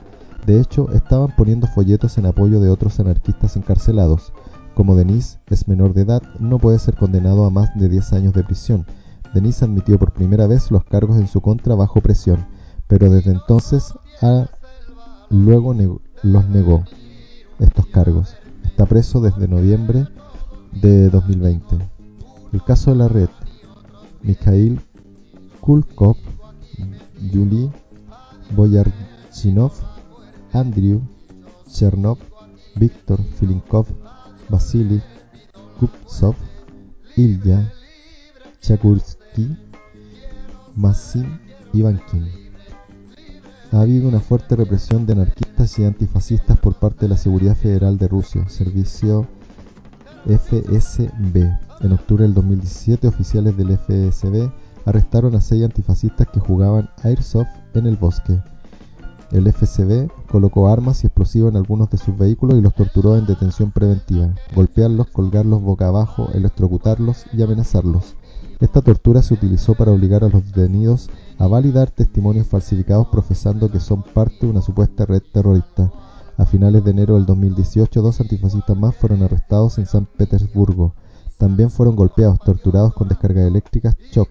De hecho, estaban poniendo folletos en apoyo de otros anarquistas encarcelados. Como Denis es menor de edad, no puede ser condenado a más de 10 años de prisión. Denis admitió por primera vez los cargos en su contra bajo presión, pero desde entonces ha luego los negó estos cargos. Está preso desde noviembre de 2020. El caso de la red. Mikhail Kulkov, Yuli Boyarchinov, Andrew Chernov, Viktor Filinkov, Vasily Kupsov, Ilya Chakursky, Masim Ivankin ha habido una fuerte represión de anarquistas y antifascistas por parte de la Seguridad Federal de Rusia, servicio FSB. En octubre del 2017, oficiales del FSB arrestaron a seis antifascistas que jugaban airsoft en el bosque. El FSB colocó armas y explosivos en algunos de sus vehículos y los torturó en detención preventiva, golpearlos, colgarlos boca abajo, electrocutarlos y amenazarlos. Esta tortura se utilizó para obligar a los detenidos a validar testimonios falsificados profesando que son parte de una supuesta red terrorista. A finales de enero del 2018, dos antifascistas más fueron arrestados en San Petersburgo. También fueron golpeados, torturados con descargas eléctricas shock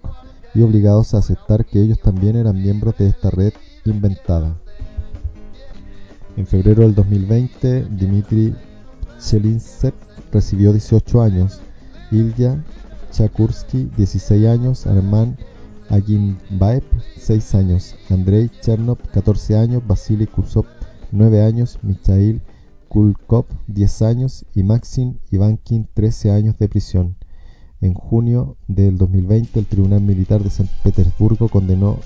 y obligados a aceptar que ellos también eran miembros de esta red inventada. En febrero del 2020, Dmitry Chelinsev recibió 18 años, Ilya Chakursky 16 años, Arman Agimbaev 6 años, Andrei Chernov 14 años, Vasily Kursov 9 años, Mikhail Kulkov 10 años. Y Maxim Ivankin 13 años de prisión. En junio del 2020 el Tribunal Militar de San Petersburgo condenó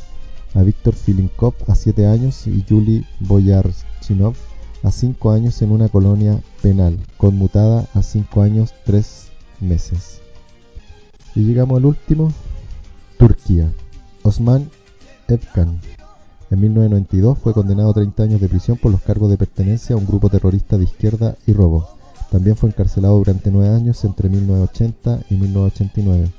a Víctor Filinkov a 7 años y Yuli Boyarchinov a 5 años en una colonia penal, conmutada a 5 años 3 meses. Y llegamos al último, Turquía. Osman Evkan. En 1992 fue condenado a 30 años de prisión por los cargos de pertenencia a un grupo terrorista de izquierda y robo. También fue encarcelado durante nueve años entre 1980 y 1989.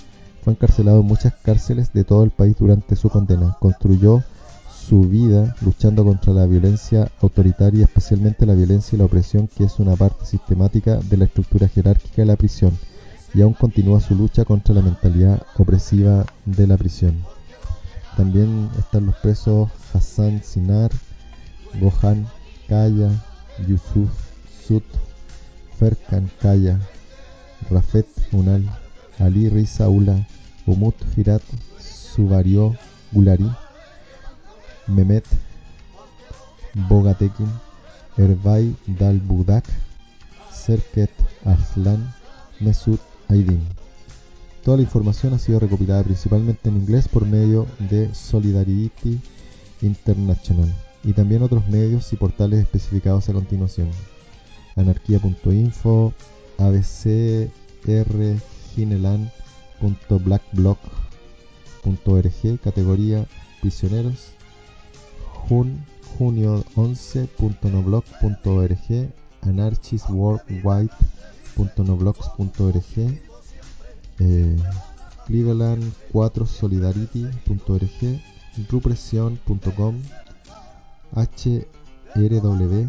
Fue encarcelado en muchas cárceles de todo el país durante su condena. Construyó su vida luchando contra la violencia autoritaria, especialmente la violencia y la opresión, que es una parte sistemática de la estructura jerárquica de la prisión, y aún continúa su lucha contra la mentalidad opresiva de la prisión. También están los presos Hassan Sinar, Gohan Kaya, Yusuf Sut, Ferkan Kaya, Rafet Unal, Ali Riza Ula, Umut Firat, Subario Gulari, Mehmet Bogatekin, Erbay Dalbudak, Serket Arslan, Mesut Toda la información ha sido recopilada principalmente en inglés por medio de Solidarity International y también otros medios y portales especificados a continuación. Anarquía.info, abcrginelan.blackblock.org, categoría prisioneros, jun, junio11.noblock.org, anarchisworldwide.noblogs.org, eh, cleveland4solidarity.org, rupresion.com, hrw,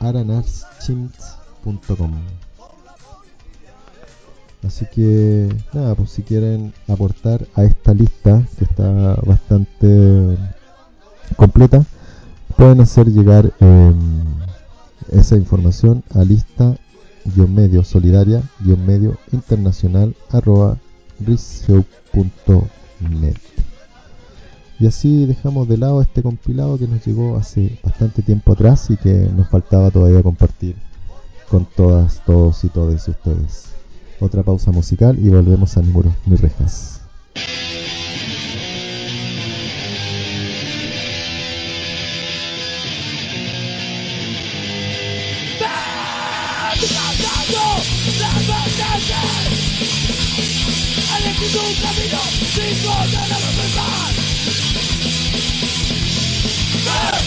aranarschimps.com. Así que nada, pues si quieren aportar a esta lista que está bastante completa, pueden hacer llegar em, esa información a lista medio solidaria medio internacional arroba net y así dejamos de lado este compilado que nos llegó hace bastante tiempo atrás y que nos faltaba todavía compartir con todas, todos y todas ustedes. Otra pausa musical y volvemos a Muros ni Rejas. Un camino sin poder empezar. ¡Ven!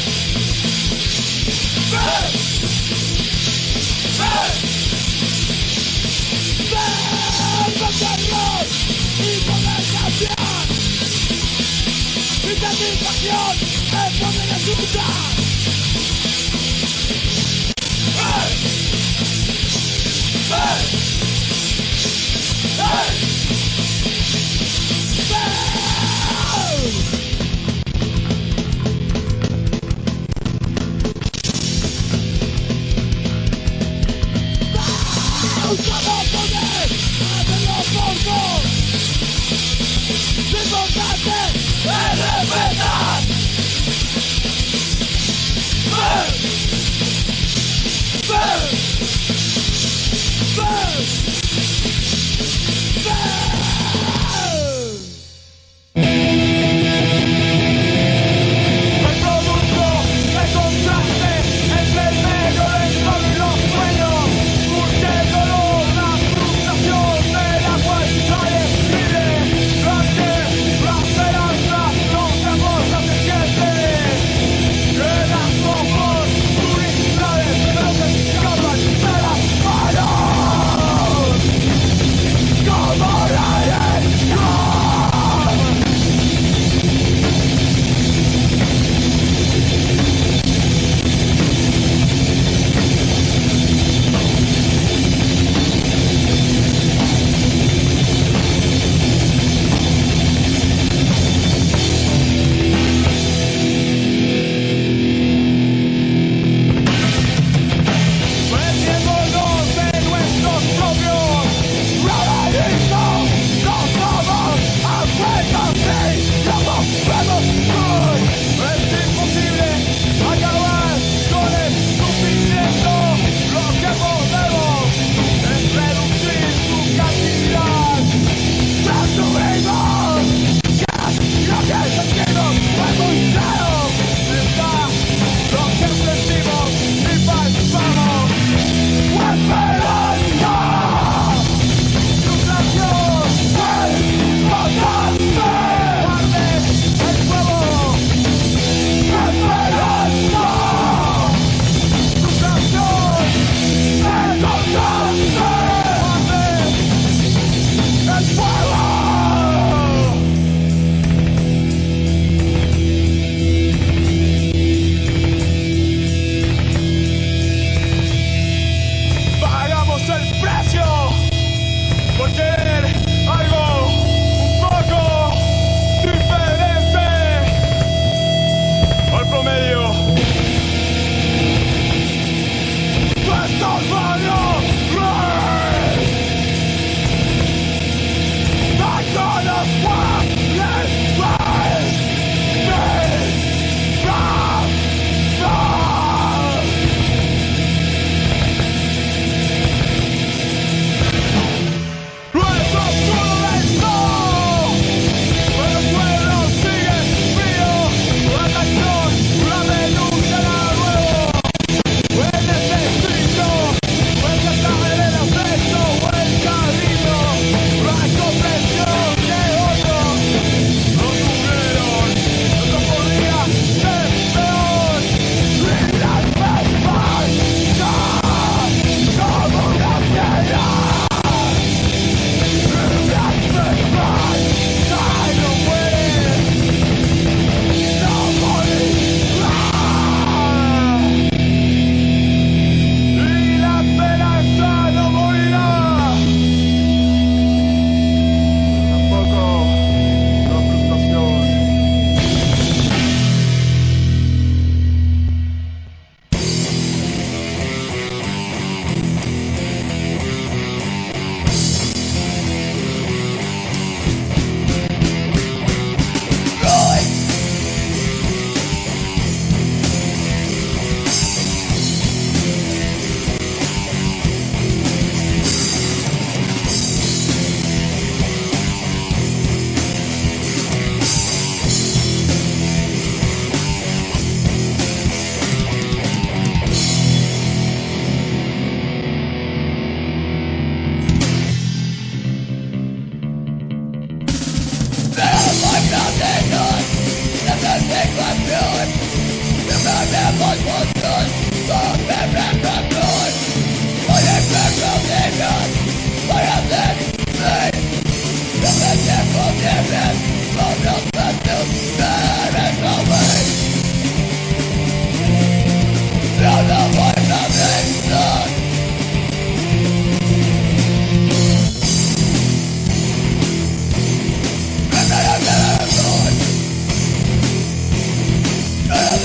¡Ven! ¡Ven! ¡Ven con terror y poder cambiar! Mi satisfacción es.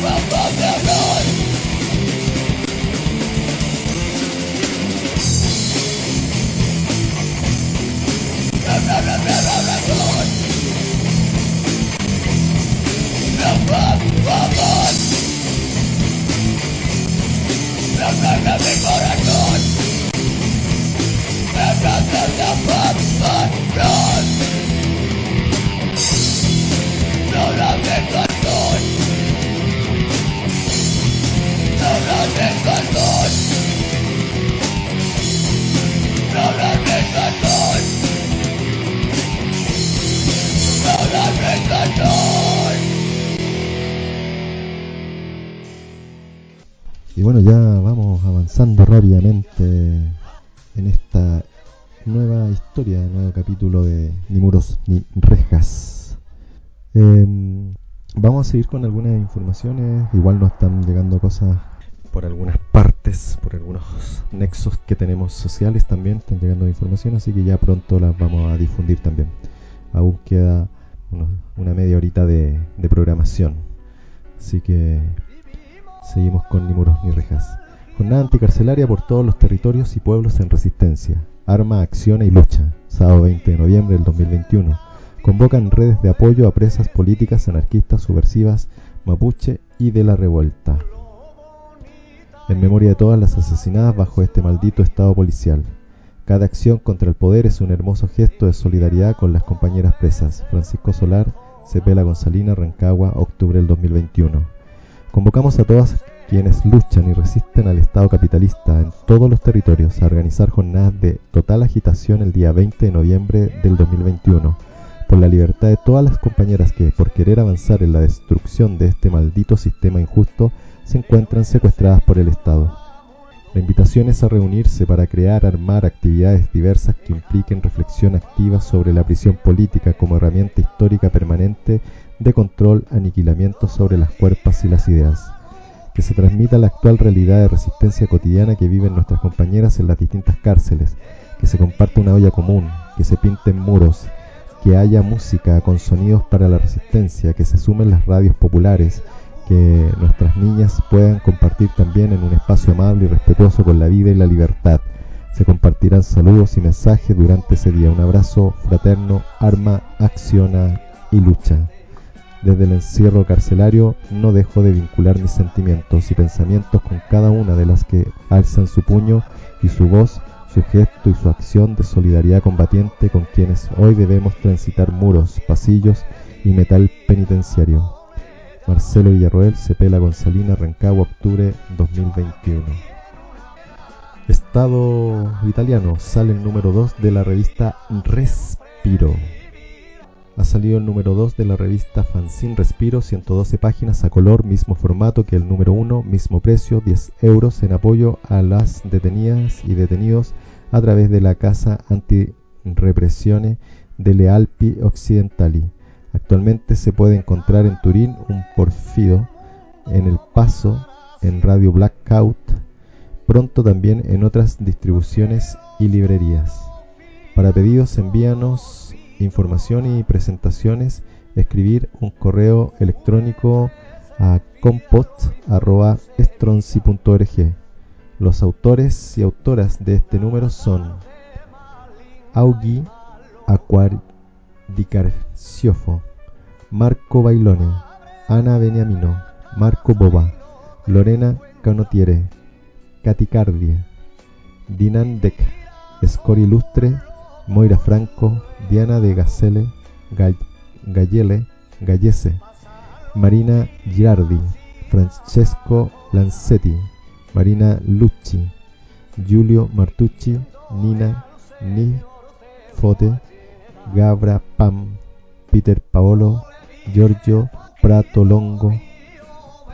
Bye. Y bueno, ya vamos avanzando rápidamente en esta nueva historia, nuevo capítulo de Ni muros ni rejas. Em, vamos a seguir con algunas informaciones, igual nos están llegando cosas por algunas partes, por algunos nexos que tenemos sociales también, están llegando información, así que ya pronto las vamos a difundir también. Aún queda una media horita de, programación, así que Seguimos con Ni muros ni rejas. Jornada anticarcelaria por todos los territorios y pueblos en resistencia. Arma, acciona y lucha. Sábado 20 de noviembre del 2021. Convocan redes de apoyo a presas políticas, anarquistas, subversivas, mapuche y de la revuelta. En memoria de todas las asesinadas bajo este maldito estado policial. Cada acción contra el poder es un hermoso gesto de solidaridad con las compañeras presas. Francisco Solar, Cepela Gonzalina, Rancagua, octubre del 2021. Convocamos a todas quienes luchan y resisten al Estado capitalista en todos los territorios a organizar jornadas de total agitación el día 20 de noviembre del 2021 por la libertad de todas las compañeras que, por querer avanzar en la destrucción de este maldito sistema injusto, se encuentran secuestradas por el Estado. La invitación es a reunirse para crear, armar actividades diversas que impliquen reflexión activa sobre la prisión política como herramienta histórica permanente de control, aniquilamiento sobre las cuerpas y las ideas. Que se transmita la actual realidad de resistencia cotidiana que viven nuestras compañeras en las distintas cárceles, que se comparta una olla común, que se pinten muros, que haya música con sonidos para la resistencia, que se sumen las radios populares, que nuestras niñas puedan compartir también en un espacio amable y respetuoso con la vida y la libertad. Se compartirán saludos y mensajes durante ese día. Un abrazo fraterno, arma, acciona y lucha. Desde el encierro carcelario no dejo de vincular mis sentimientos y pensamientos con cada una de las que alzan su puño y su voz, su gesto y su acción de solidaridad combatiente con quienes hoy debemos transitar muros, pasillos y metal penitenciario. Marcelo Villarroel, Cepela Gonzalina, Rancagua, octubre 2021. Estado italiano, sale el número 2 de la revista Respiro. Ha salido el número 2 de la revista Fanzine Respiro, 112 páginas a color, mismo formato que el número 1, mismo precio, 10 euros en apoyo a las detenidas y detenidos a través de la Casa Antirepresione delle Alpi Occidentali. Actualmente se puede encontrar en Turín un porfido, en El Paso, en Radio Blackout, pronto también en otras distribuciones y librerías. Para pedidos envíanos información y presentaciones, escribir un correo electrónico a compot.stronci.org. Los autores y autoras de este número son Augi Aquardicarciofo, Marco Bailone, Ana Beniamino, Marco Boba, Lorena Canotiere, Caticardia, Dinan Dec, Scori Ilustre, Moira Franco, Diana de Gacele, Gallele, Gallese, Marina Girardi, Francesco Lancetti, Marina Lucci, Giulio Martucci, Nina Nifote, Gabra Pam, Peter Paolo, Giorgio Prato Longo,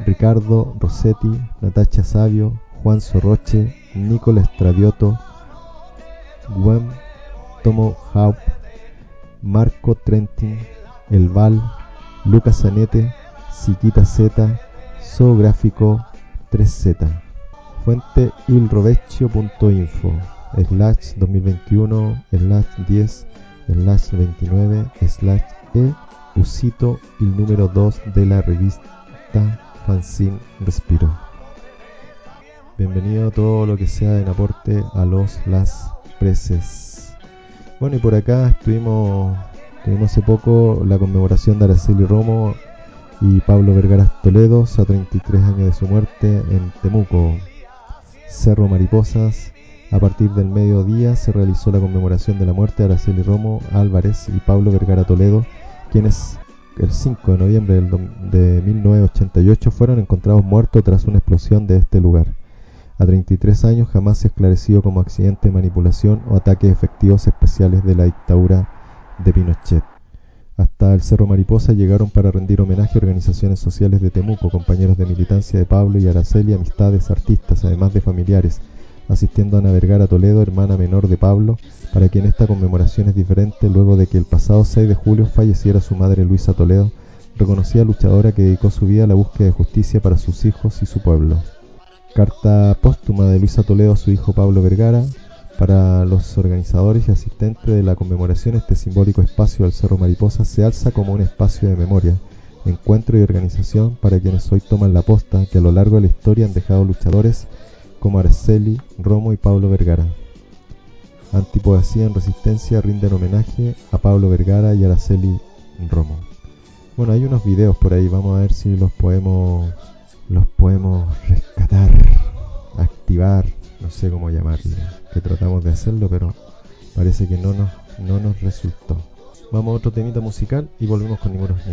Ricardo Rossetti, Natacha Sabio, Juan Sorroche, Nicola Stradioto, Gwen Tomo Haup, Marco Trentin, El Val, Lucas Zanete, Siquita Z, Zoográfico 3Z. Fuente ilrovecchio.info, slash 2021, slash 10, slash 29, slash e, usito el número 2 de la revista Fanzine Respiro. Bienvenido a todo lo que sea en aporte a los las preces. Bueno, y por acá estuvimos, tuvimos hace poco la conmemoración de Araceli Romo y Pablo Vergara Toledo a 33 años de su muerte en Temuco, Cerro Mariposas. A partir del mediodía se realizó la conmemoración de la muerte de Araceli Romo Álvarez y Pablo Vergara Toledo, quienes el 5 de noviembre de 1988 fueron encontrados muertos tras una explosión de este lugar. A 33 años jamás se ha esclarecido como accidente de manipulación o ataques efectivos especiales de la dictadura de Pinochet. Hasta el Cerro Mariposa llegaron para rendir homenaje a organizaciones sociales de Temuco, compañeros de militancia de Pablo y Araceli, amistades, artistas, además de familiares, asistiendo a Ana Vergara Toledo, hermana menor de Pablo, para quien esta conmemoración es diferente luego de que el pasado 6 de julio falleciera su madre Luisa Toledo, reconocida luchadora que dedicó su vida a la búsqueda de justicia para sus hijos y su pueblo. Carta póstuma de Luisa Toledo a su hijo Pablo Vergara. Para los organizadores y asistentes de la conmemoración, este simbólico espacio del Cerro Mariposa se alza como un espacio de memoria, encuentro y organización para quienes hoy toman la posta, que a lo largo de la historia han dejado luchadores como Araceli, Romo y Pablo Vergara. Antipoesía en Resistencia rinden homenaje a Pablo Vergara y Araceli Romo. Bueno, hay unos videos por ahí, vamos a ver si los podemos los podemos rescatar, activar, no sé cómo llamarle, que tratamos de hacerlo, pero parece que no nos, no nos resultó. Vamos a otro temita musical y volvemos con ningunos ni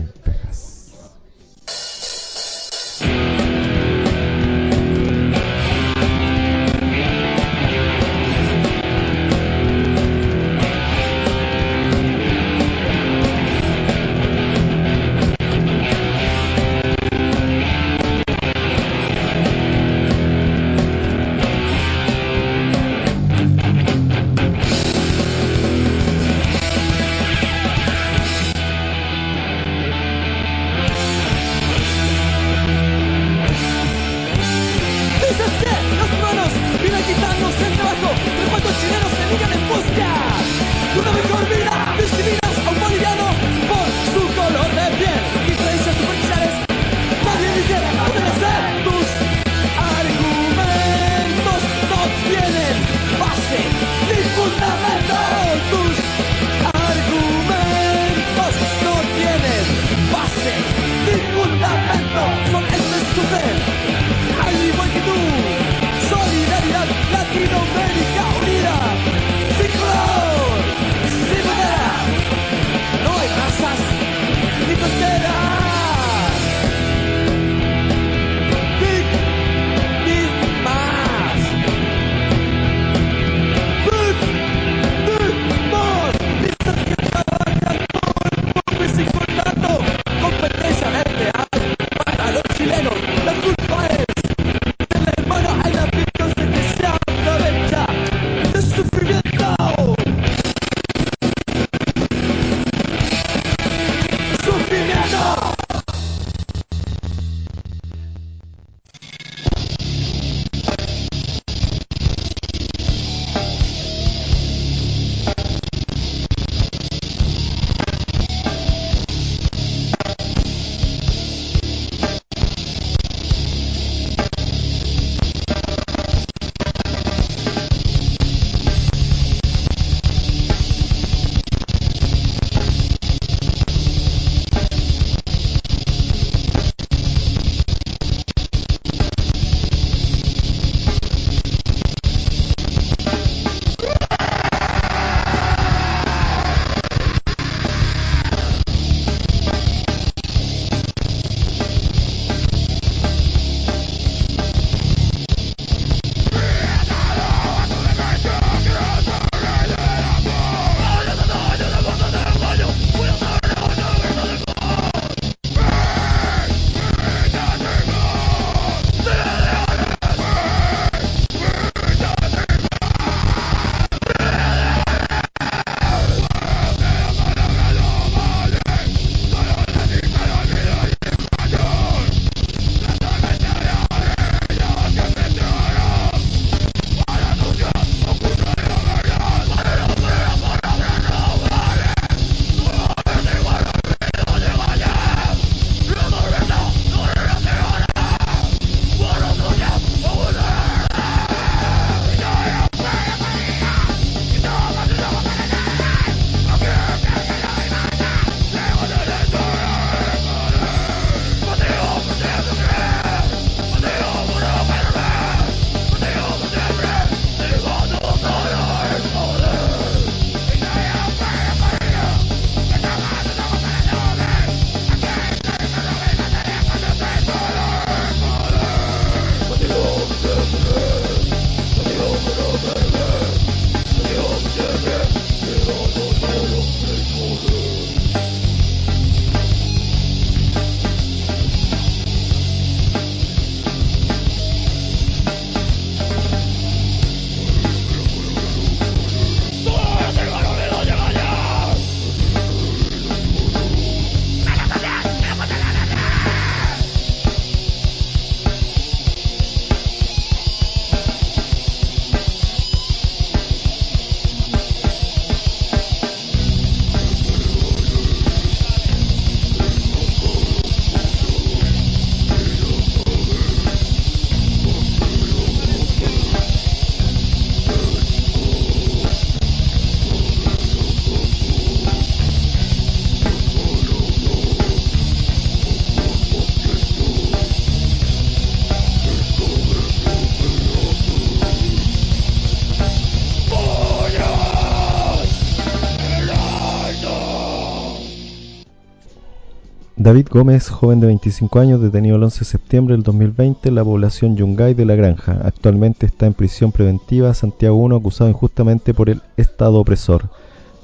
David Gómez, joven de 25 años, detenido el 11 de septiembre del 2020 en la población Yungay de La Granja. Actualmente está en prisión preventiva Santiago 1 acusado injustamente por el Estado opresor.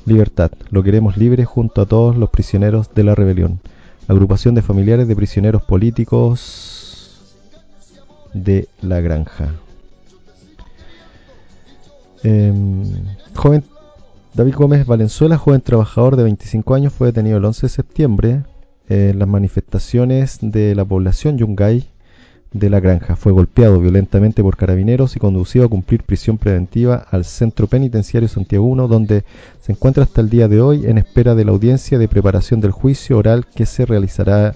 Libertad. Lo queremos libre junto a todos los prisioneros de la rebelión. Agrupación de familiares de prisioneros políticos de La Granja. Em, joven David Gómez Valenzuela, joven trabajador de 25 años, fue detenido el 11 de septiembre en las manifestaciones de la población Yungay de la granja. Fue golpeado violentamente por carabineros y conducido a cumplir prisión preventiva al centro penitenciario Santiago 1, donde se encuentra hasta el día de hoy en espera de la audiencia de preparación del juicio oral que se realizará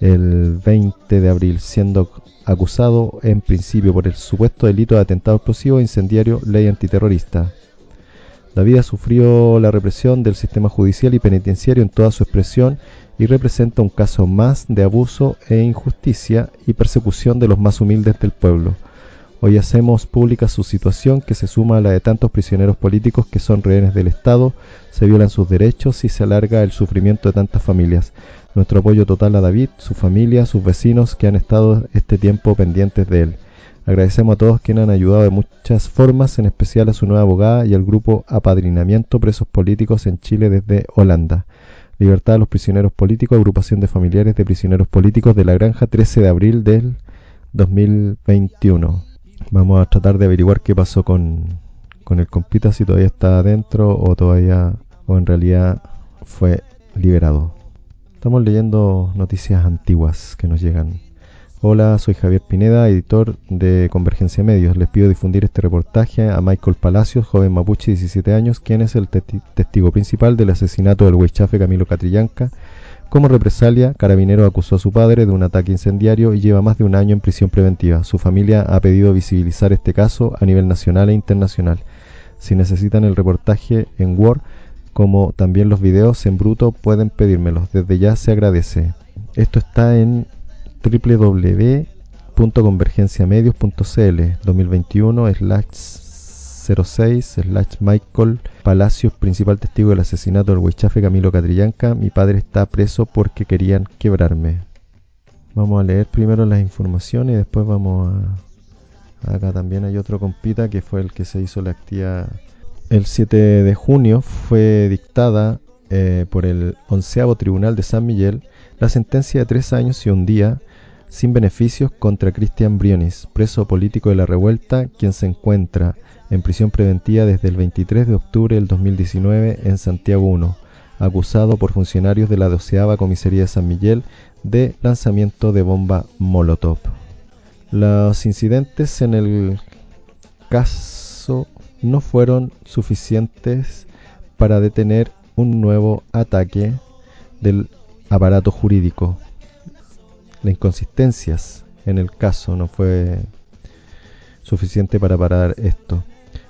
el 20 de abril, siendo acusado en principio por el supuesto delito de atentado explosivo incendiario ley antiterrorista. David sufrió la represión del sistema judicial y penitenciario en toda su expresión y representa un caso más de abuso e injusticia y persecución de los más humildes del pueblo. Hoy hacemos pública su situación que se suma a la de tantos prisioneros políticos que son rehenes del Estado, se violan sus derechos y se alarga el sufrimiento de tantas familias. Nuestro apoyo total a David, su familia, sus vecinos que han estado este tiempo pendientes de él. Agradecemos a todos quienes han ayudado de muchas formas, en especial a su nueva abogada y al grupo Apadrinamiento Presos Políticos en Chile desde Holanda. Libertad a los prisioneros políticos, agrupación de familiares de prisioneros políticos de la granja, 13 de abril del 2021. Vamos a tratar de averiguar qué pasó con, con el compita, si todavía está adentro o todavía, o en realidad fue liberado. Estamos leyendo noticias antiguas que nos llegan Hola, soy Javier Pineda, editor de Convergencia Medios. Les pido difundir este reportaje a Michael Palacios, joven mapuche de 17 años, quien es el testigo principal del asesinato del huichafe Camilo Catrillanca. Como represalia, Carabinero acusó a su padre de un ataque incendiario y lleva más de un año en prisión preventiva. Su familia ha pedido visibilizar este caso a nivel nacional e internacional. Si necesitan el reportaje en Word, como también los videos en bruto, pueden pedírmelos. Desde ya se agradece. Esto está en www.convergenciamedios.cl 2021 slash 06 slash Michael Palacios, principal testigo del asesinato del Huichafe Camilo Catrillanca. Mi padre está preso porque querían quebrarme. Vamos a leer primero las informaciones y después vamos a... Acá también hay otro compita que fue el que se hizo la actividad el 7 de junio. Fue dictada eh, por el onceavo Tribunal de San Miguel la sentencia de tres años y un día sin beneficios contra Cristian Briones, preso político de la revuelta, quien se encuentra en prisión preventiva desde el 23 de octubre del 2019 en Santiago 1, acusado por funcionarios de la doceava comisaría de San Miguel de lanzamiento de bomba Molotov. Los incidentes en el caso no fueron suficientes para detener un nuevo ataque del aparato jurídico las inconsistencias en el caso no fue suficiente para parar esto.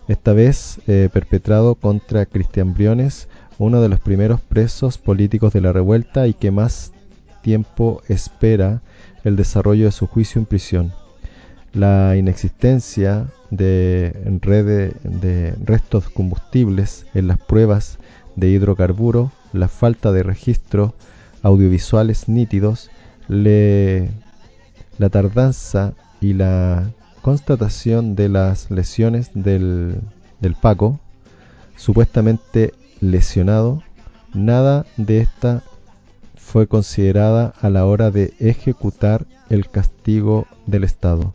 Esta vez eh, perpetrado contra Cristian Briones, uno de los primeros presos políticos de la revuelta y que más tiempo espera el desarrollo de su juicio en prisión. La inexistencia de, red de restos combustibles en las pruebas de hidrocarburo, la falta de registros audiovisuales nítidos, la tardanza y la constatación de las lesiones del, del Paco, supuestamente lesionado, nada de esta fue considerada a la hora de ejecutar el castigo del Estado.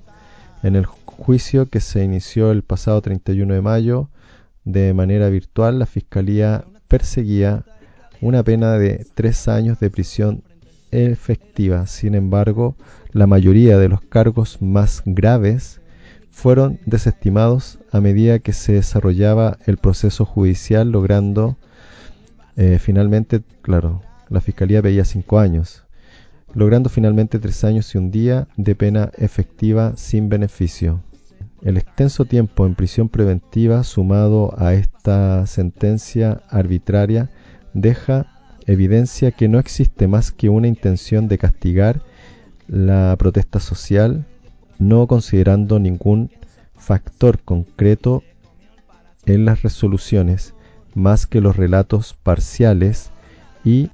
En el juicio que se inició el pasado 31 de mayo de manera virtual, la Fiscalía perseguía una pena de tres años de prisión efectiva. Sin embargo, la mayoría de los cargos más graves fueron desestimados a medida que se desarrollaba el proceso judicial, logrando eh, finalmente, claro, la fiscalía pedía cinco años, logrando finalmente tres años y un día de pena efectiva sin beneficio. El extenso tiempo en prisión preventiva sumado a esta sentencia arbitraria deja evidencia que no existe más que una intención de castigar la protesta social, no considerando ningún factor concreto en las resoluciones, más que los relatos parciales y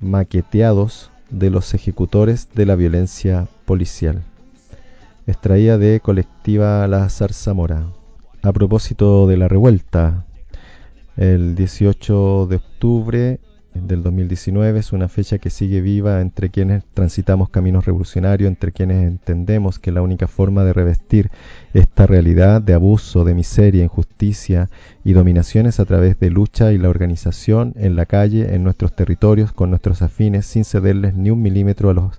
maqueteados de los ejecutores de la violencia policial. Extraída de colectiva La Zarzamora. A propósito de la revuelta, el 18 de octubre del 2019 es una fecha que sigue viva entre quienes transitamos caminos revolucionarios, entre quienes entendemos que la única forma de revestir esta realidad de abuso, de miseria, injusticia y dominaciones a través de lucha y la organización en la calle, en nuestros territorios, con nuestros afines, sin cederles ni un milímetro a los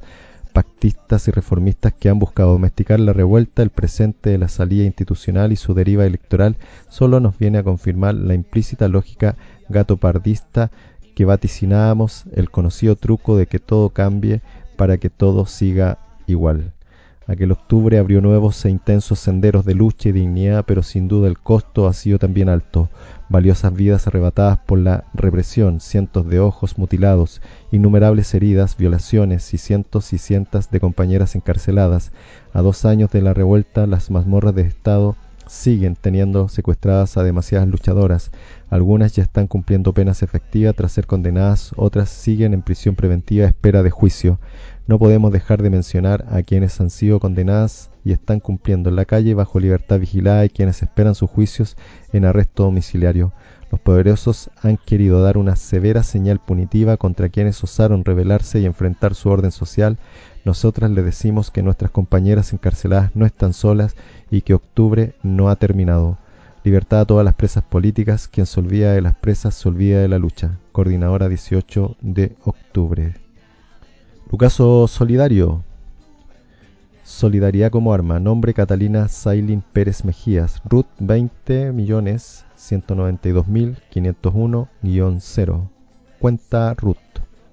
pactistas y reformistas que han buscado domesticar la revuelta, el presente de la salida institucional y su deriva electoral, solo nos viene a confirmar la implícita lógica gatopardista que vaticinábamos el conocido truco de que todo cambie para que todo siga igual. Aquel octubre abrió nuevos e intensos senderos de lucha y dignidad, pero sin duda el costo ha sido también alto. Valiosas vidas arrebatadas por la represión, cientos de ojos mutilados, innumerables heridas, violaciones y cientos y cientos de compañeras encarceladas. A dos años de la revuelta, las mazmorras de Estado siguen teniendo secuestradas a demasiadas luchadoras. Algunas ya están cumpliendo penas efectivas tras ser condenadas, otras siguen en prisión preventiva a espera de juicio. No podemos dejar de mencionar a quienes han sido condenadas y están cumpliendo en la calle bajo libertad vigilada y quienes esperan sus juicios en arresto domiciliario. Los poderosos han querido dar una severa señal punitiva contra quienes osaron rebelarse y enfrentar su orden social. Nosotras le decimos que nuestras compañeras encarceladas no están solas y que octubre no ha terminado. Libertad a todas las presas políticas. Quien se olvida de las presas se olvida de la lucha. Coordinadora 18 de octubre. Lucaso Solidario. Solidaridad como arma. Nombre Catalina Sailin Pérez Mejías. RUT 20 millones 192.501-0. Cuenta RUT.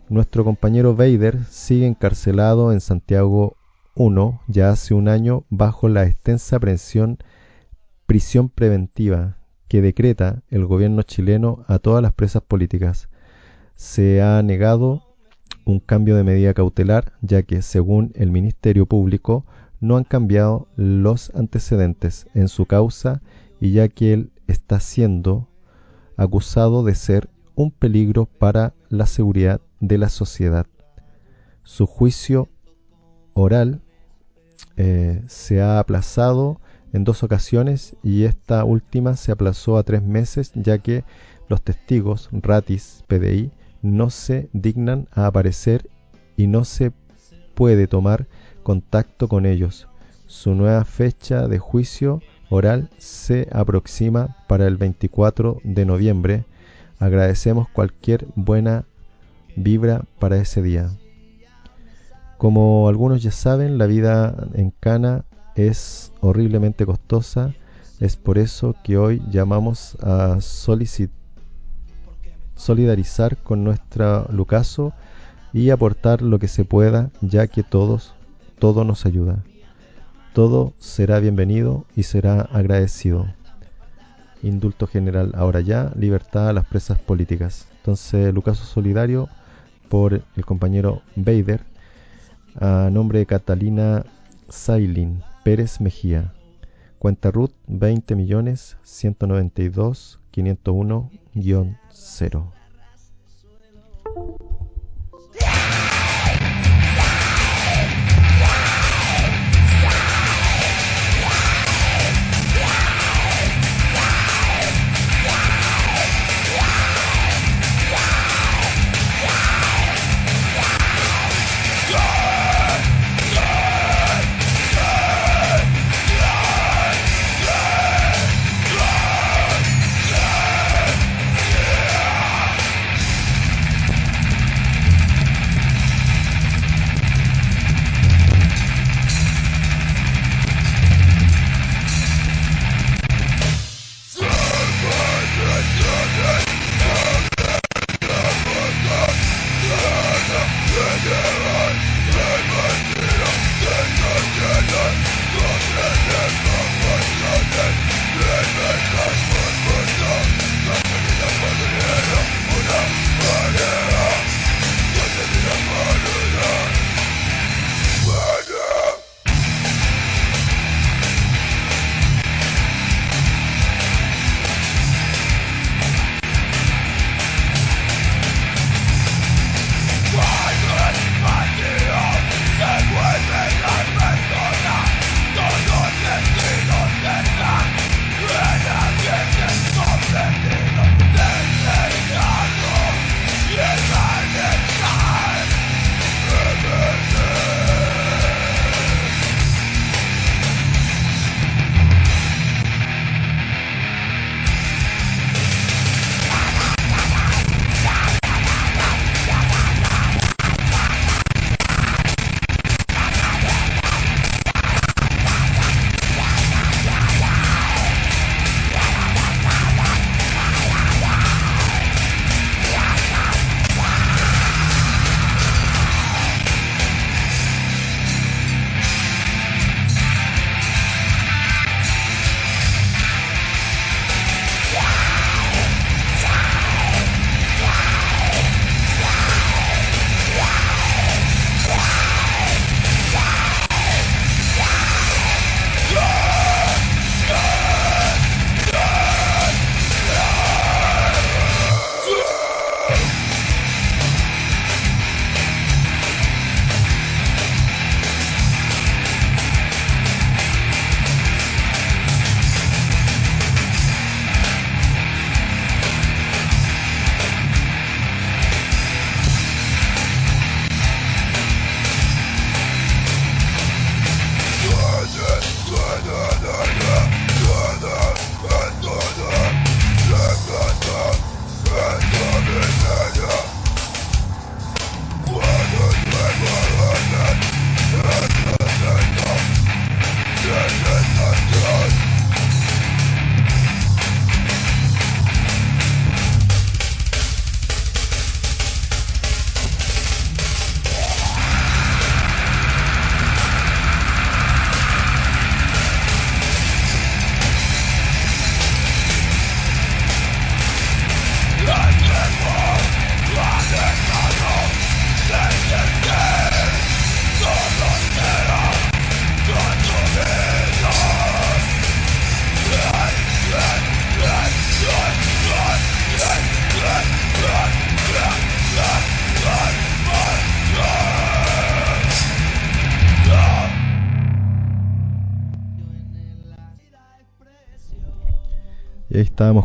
Nuestro compañero Vader sigue encarcelado en Santiago 1 ya hace un año bajo la extensa prisión preventiva que decreta el gobierno chileno a todas las presas políticas. Se ha negado un cambio de medida cautelar, ya que, según el Ministerio Público, no han cambiado los antecedentes en su causa y ya que él está siendo acusado de ser un peligro para la seguridad de la sociedad. Su juicio oral eh, se ha aplazado en dos ocasiones y esta última se aplazó a tres meses ya que los testigos Ratis PDI no se dignan a aparecer y no se puede tomar contacto con ellos. Su nueva fecha de juicio oral se aproxima para el 24 de noviembre. Agradecemos cualquier buena vibra para ese día. Como algunos ya saben, la vida en Cana es horriblemente costosa. Es por eso que hoy llamamos a solidarizar con nuestra Lucaso y aportar lo que se pueda, ya que todos, todo nos ayuda. Todo será bienvenido y será agradecido. Indulto general ahora ya, libertad a las presas políticas. Entonces, Lucaso Solidario por el compañero Bader, a nombre de Catalina Sailin Pérez Mejía. Cuenta RUT 20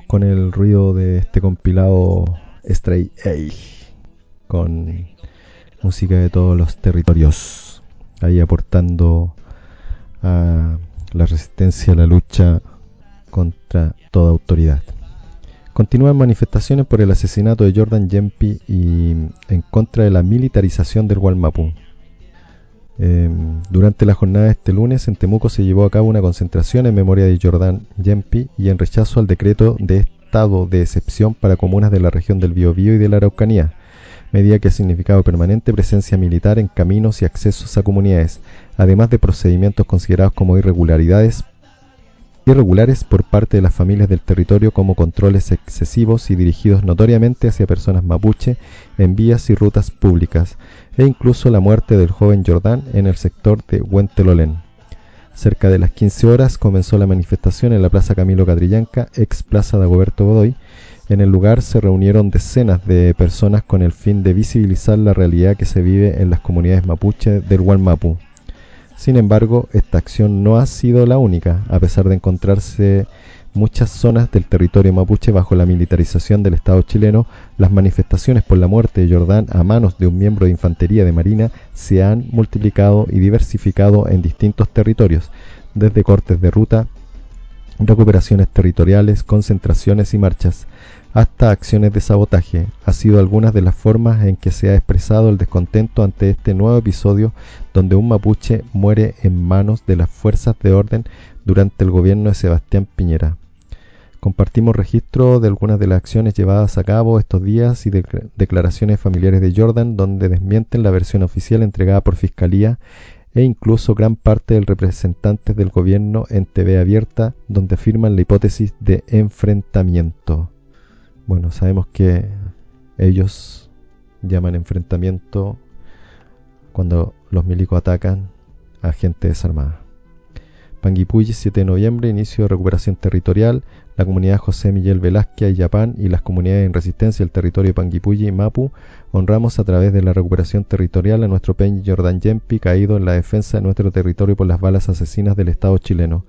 con el ruido de este compilado Stray A con música de todos los territorios, ahí aportando a la resistencia, a la lucha contra toda autoridad. Continúan manifestaciones por el asesinato de Jordan Yempi y en contra de la militarización del Gualmapu. Em, durante la jornada de este lunes en Temuco se llevó a cabo una concentración en memoria de Jordan Yempi y en rechazo al decreto de estado de excepción para comunas de la región del Biobío y de la Araucanía, medida que ha significado permanente presencia militar en caminos y accesos a comunidades, además de procedimientos considerados como irregularidades irregulares por parte de las familias del territorio como controles excesivos y dirigidos notoriamente hacia personas mapuche en vías y rutas públicas, e incluso la muerte del joven Jordán en el sector de Huentelolén. Cerca de las 15 horas comenzó la manifestación en la Plaza Camilo Catrillanca, ex Plaza de Agoberto Godoy. En el lugar se reunieron decenas de personas con el fin de visibilizar la realidad que se vive en las comunidades mapuche del Gualmapu. Sin embargo, esta acción no ha sido la única, a pesar de encontrarse muchas zonas del territorio mapuche bajo la militarización del Estado chileno, las manifestaciones por la muerte de Jordán a manos de un miembro de infantería de Marina se han multiplicado y diversificado en distintos territorios, desde cortes de ruta, recuperaciones territoriales, concentraciones y marchas hasta acciones de sabotaje, ha sido algunas de las formas en que se ha expresado el descontento ante este nuevo episodio donde un mapuche muere en manos de las fuerzas de orden durante el gobierno de Sebastián Piñera. Compartimos registro de algunas de las acciones llevadas a cabo estos días y de declaraciones familiares de Jordan donde desmienten la versión oficial entregada por Fiscalía e incluso gran parte de representantes del gobierno en TV abierta donde afirman la hipótesis de enfrentamiento. Bueno, sabemos que ellos llaman enfrentamiento cuando los milicos atacan a gente desarmada. Panguipulli, 7 de noviembre, inicio de recuperación territorial. La comunidad José Miguel Velázquez y Yapán y las comunidades en resistencia del territorio Panguipulli y Mapu honramos a través de la recuperación territorial a nuestro Peñi Jordan Yempi caído en la defensa de nuestro territorio por las balas asesinas del Estado chileno.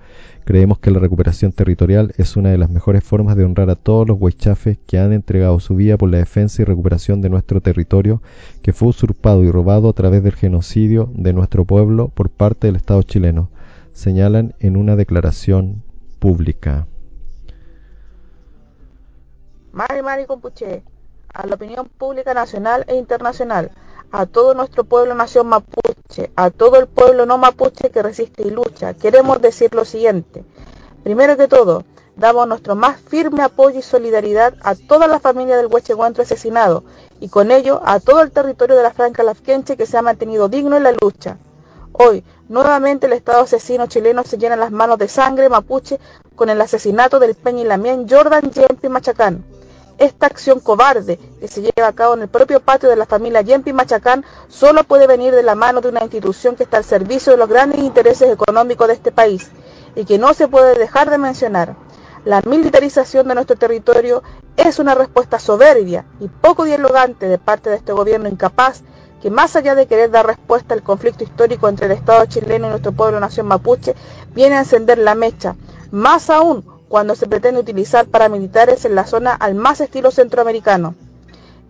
Creemos que la recuperación territorial es una de las mejores formas de honrar a todos los huaychafes que han entregado su vida por la defensa y recuperación de nuestro territorio que fue usurpado y robado a través del genocidio de nuestro pueblo por parte del Estado chileno señalan en una declaración pública. Mari Mari Compuche, a la opinión pública nacional e internacional, a todo nuestro pueblo nación mapuche, a todo el pueblo no mapuche que resiste y lucha, queremos decir lo siguiente. Primero que todo, damos nuestro más firme apoyo y solidaridad a toda la familia del Huecheguantro asesinado y con ello a todo el territorio de la Franca Lafquenche que se ha mantenido digno en la lucha. Hoy, nuevamente el Estado asesino chileno se llena las manos de sangre mapuche con el asesinato del Peñilamien Jordan Yempi Machacán. Esta acción cobarde que se lleva a cabo en el propio patio de la familia Yempi Machacán solo puede venir de la mano de una institución que está al servicio de los grandes intereses económicos de este país y que no se puede dejar de mencionar. La militarización de nuestro territorio es una respuesta soberbia y poco dialogante de parte de este gobierno incapaz que más allá de querer dar respuesta al conflicto histórico entre el Estado chileno y nuestro pueblo nación mapuche, viene a encender la mecha, más aún cuando se pretende utilizar paramilitares en la zona al más estilo centroamericano.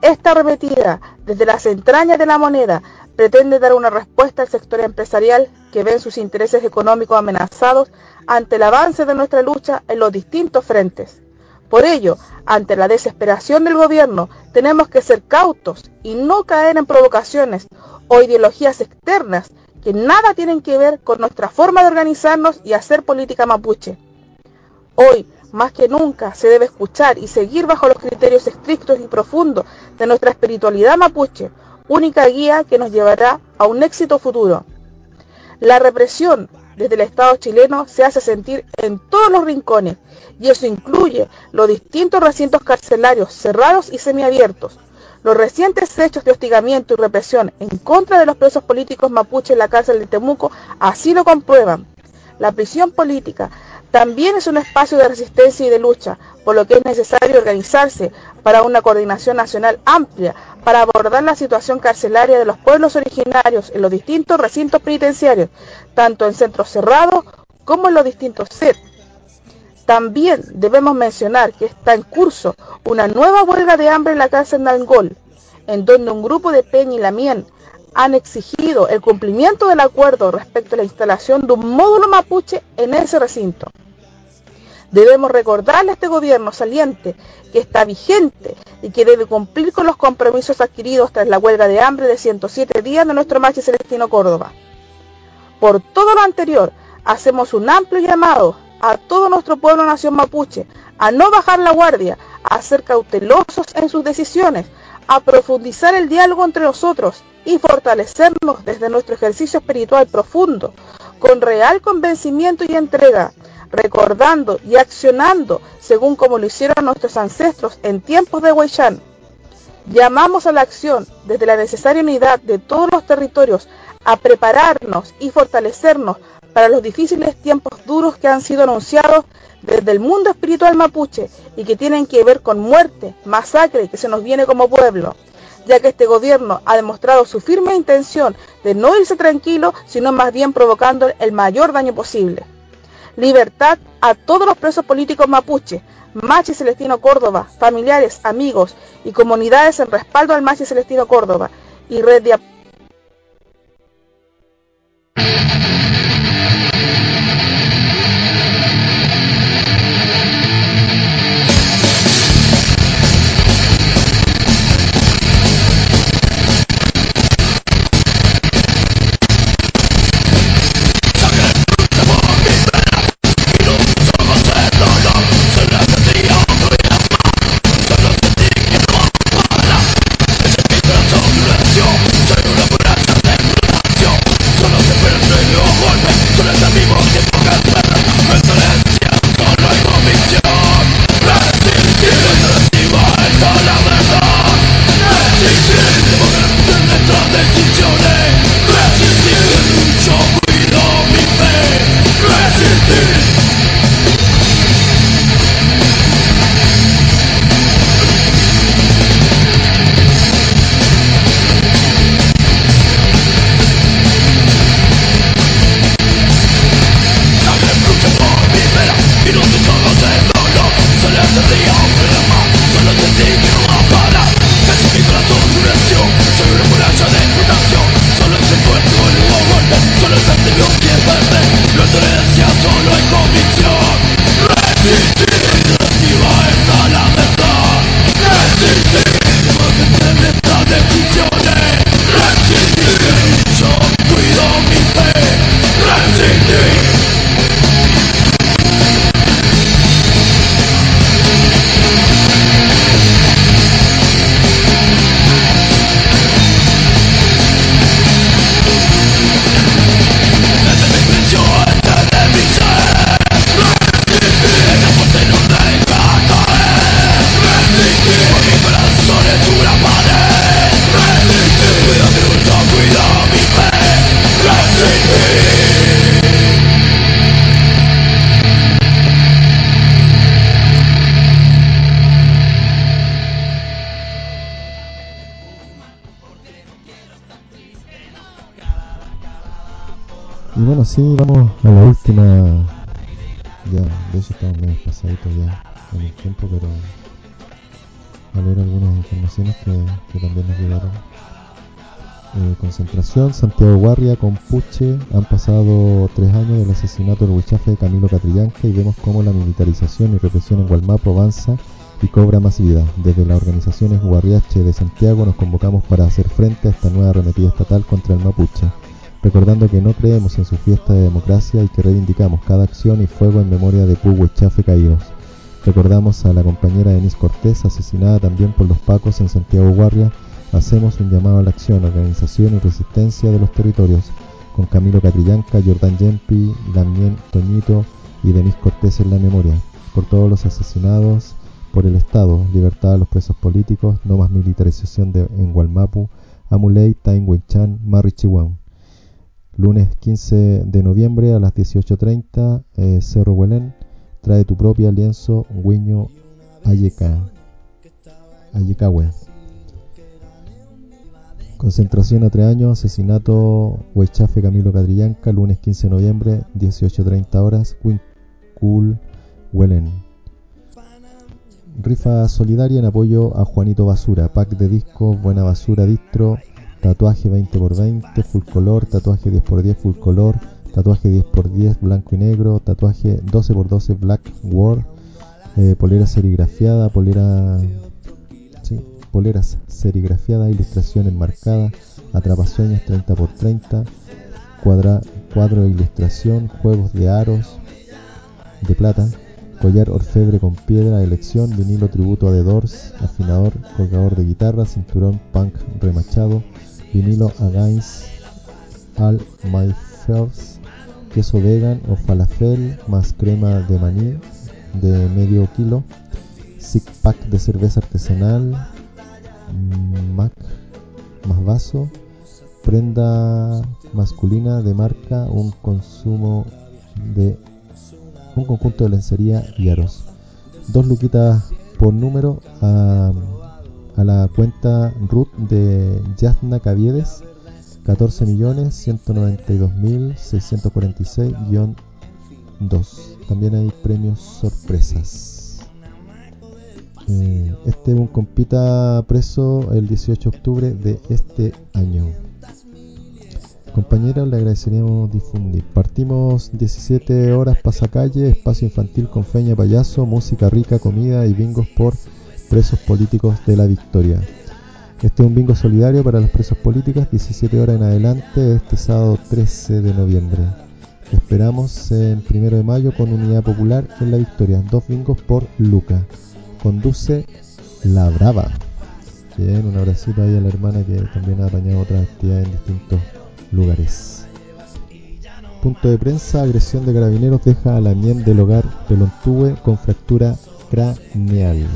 Esta arremetida desde las entrañas de la moneda pretende dar una respuesta al sector empresarial que ve sus intereses económicos amenazados ante el avance de nuestra lucha en los distintos frentes. Por ello, ante la desesperación del gobierno, tenemos que ser cautos y no caer en provocaciones o ideologías externas que nada tienen que ver con nuestra forma de organizarnos y hacer política mapuche. Hoy, más que nunca, se debe escuchar y seguir bajo los criterios estrictos y profundos de nuestra espiritualidad mapuche, única guía que nos llevará a un éxito futuro. La represión desde el Estado chileno se hace sentir en todos los rincones y eso incluye los distintos recintos carcelarios cerrados y semiabiertos. Los recientes hechos de hostigamiento y represión en contra de los presos políticos mapuche en la cárcel de Temuco así lo comprueban. La prisión política también es un espacio de resistencia y de lucha, por lo que es necesario organizarse para una coordinación nacional amplia para abordar la situación carcelaria de los pueblos originarios en los distintos recintos penitenciarios, tanto en centros cerrados como en los distintos set. También debemos mencionar que está en curso una nueva huelga de hambre en la cárcel de Angol, en donde un grupo de Peña y Lamien han exigido el cumplimiento del acuerdo respecto a la instalación de un módulo mapuche en ese recinto. Debemos recordarle a este gobierno saliente que está vigente y que debe cumplir con los compromisos adquiridos tras la huelga de hambre de 107 días de nuestro machi Celestino Córdoba. Por todo lo anterior, hacemos un amplio llamado a todo nuestro pueblo nación mapuche a no bajar la guardia, a ser cautelosos en sus decisiones, a profundizar el diálogo entre nosotros y fortalecernos desde nuestro ejercicio espiritual profundo, con real convencimiento y entrega, recordando y accionando según como lo hicieron nuestros ancestros en tiempos de Huaychán. Llamamos a la acción desde la necesaria unidad de todos los territorios a prepararnos y fortalecernos para los difíciles tiempos duros que han sido anunciados desde el mundo espiritual mapuche y que tienen que ver con muerte, masacre que se nos viene como pueblo, ya que este gobierno ha demostrado su firme intención de no irse tranquilo, sino más bien provocando el mayor daño posible. Libertad a todos los presos políticos mapuche, Machi Celestino Córdoba, familiares, amigos y comunidades en respaldo al Machi Celestino Córdoba y red de a la última. Ya, de hecho estamos medio pasaditos ya en el tiempo, pero a leer algunas informaciones que, que también nos llegaron. Eh, concentración, Santiago Guarria, Compuche, han pasado tres años del asesinato del huichafe de Camilo Catrillanca y vemos cómo la militarización y represión en Gualmapo avanza y cobra masividad. Desde las organizaciones Guarriache de Santiago nos convocamos para hacer frente a esta nueva arremetida estatal contra el mapuche recordando que no creemos en su fiesta de democracia y que reivindicamos cada acción y fuego en memoria de Pugo y Chafe caídos. Recordamos a la compañera Denise Cortés, asesinada también por los Pacos en Santiago Guardia. Hacemos un llamado a la acción, organización y resistencia de los territorios, con Camilo Catrillanca, Jordán Yempi, Damien Toñito y Denise Cortés en la memoria, por todos los asesinados por el Estado, libertad a los presos políticos, no más militarización de, en Gualmapu, Amuley, Tain Marichihuan. Lunes 15 de noviembre a las 18.30, eh, Cerro Huelén, trae tu propia lienzo, Guiño Ayeca, Ayecahue. Concentración a tres años, asesinato, Huaychafe Camilo Cadrillanca, lunes 15 de noviembre, 18.30 horas, Cool huelen. Rifa solidaria en apoyo a Juanito Basura, pack de discos, buena basura, distro, tatuaje 20x20, full color, tatuaje 10x10, full color, tatuaje 10x10, blanco y negro, tatuaje 12x12, black war, eh, polera serigrafiada, polera... Sí, poleras serigrafiada, ilustración enmarcada, atrapasueños 30x30, cuadra, cuadro de ilustración, juegos de aros de plata, collar orfebre con piedra, elección, vinilo tributo a The Doors, afinador, colgador de guitarra, cinturón punk remachado, vinilo Against All My Fears, queso vegan o falafel más crema de maní de medio kilo, six pack de cerveza artesanal, Mac más vaso, prenda masculina de marca, un consumo de un conjunto de lencería y aros. Dos luquitas por número a, la cuenta RUT de Yasna Caviedes, 14 millones 192 mil 646 2. También hay premios sorpresas. Eh, este es un compita preso el 18 de octubre de este año. Compañeras, le agradeceríamos difundir. Partimos 17 horas pasacalle, espacio infantil con feña payaso, música rica, comida y bingos por presos políticos de la Victoria. Este es un bingo solidario para los presos políticos, 17 horas en adelante, este sábado 13 de noviembre. Esperamos en primero de mayo con Unidad Popular en la Victoria. Dos bingos por Luca. Conduce La Brava. Bien, un abracito ahí a la hermana que también ha apañado otras actividades en distintos lugares. Punto de prensa, agresión de carabineros deja a la miel del hogar Pelontúe con fractura craneal.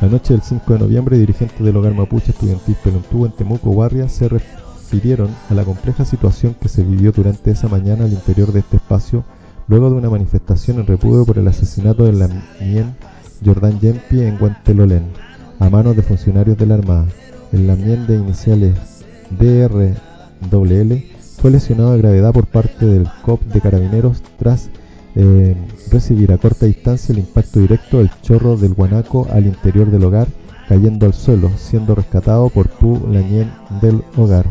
La noche del 5 de noviembre, dirigentes del hogar mapuche estudiantil Pelontúe en Temuco, Guardia, se refirieron a la compleja situación que se vivió durante esa mañana al interior de este espacio luego de una manifestación en repudio por el asesinato de la mien Jordan Yempi en Guantelolén a manos de funcionarios de la Armada. El Lamien de iniciales DRWL fue lesionado de gravedad por parte del COP de carabineros tras eh, recibir a corta distancia el impacto directo del chorro del guanaco al interior del hogar, cayendo al suelo, siendo rescatado por Pu Lañén del hogar.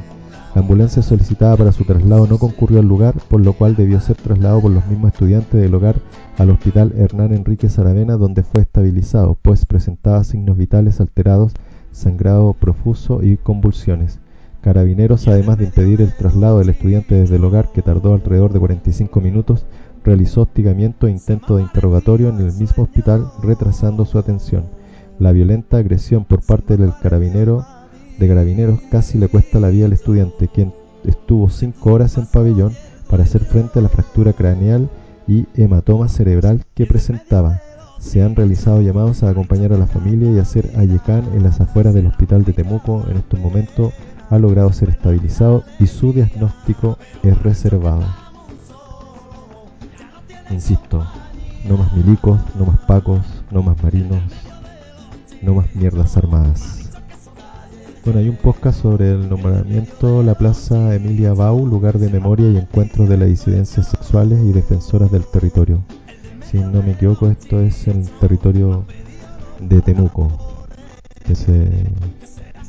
La ambulancia solicitada para su traslado no concurrió al lugar, por lo cual debió ser trasladado por los mismos estudiantes del hogar al hospital Hernán Enrique Saravena, donde fue estabilizado, pues presentaba signos vitales alterados, sangrado profuso y convulsiones. Carabineros, además de impedir el traslado del estudiante desde el hogar, que tardó alrededor de 45 minutos, realizó hostigamiento e intento de interrogatorio en el mismo hospital, retrasando su atención. La violenta agresión por parte del carabinero de carabineros casi le cuesta la vida al estudiante, quien estuvo cinco horas en pabellón para hacer frente a la fractura craneal y hematoma cerebral que presentaba. Se han realizado llamados a acompañar a la familia y hacer ayecán en las afueras del hospital de Temuco. En estos momentos ha logrado ser estabilizado y su diagnóstico es reservado. Insisto, no más milicos, no más pacos, no más marinos, no más mierdas armadas. Bueno, hay un podcast sobre el nombramiento la Plaza Emilia Bau, lugar de memoria y encuentros de las disidencias sexuales y defensoras del territorio. Si no me equivoco, esto es el territorio de Temuco, que se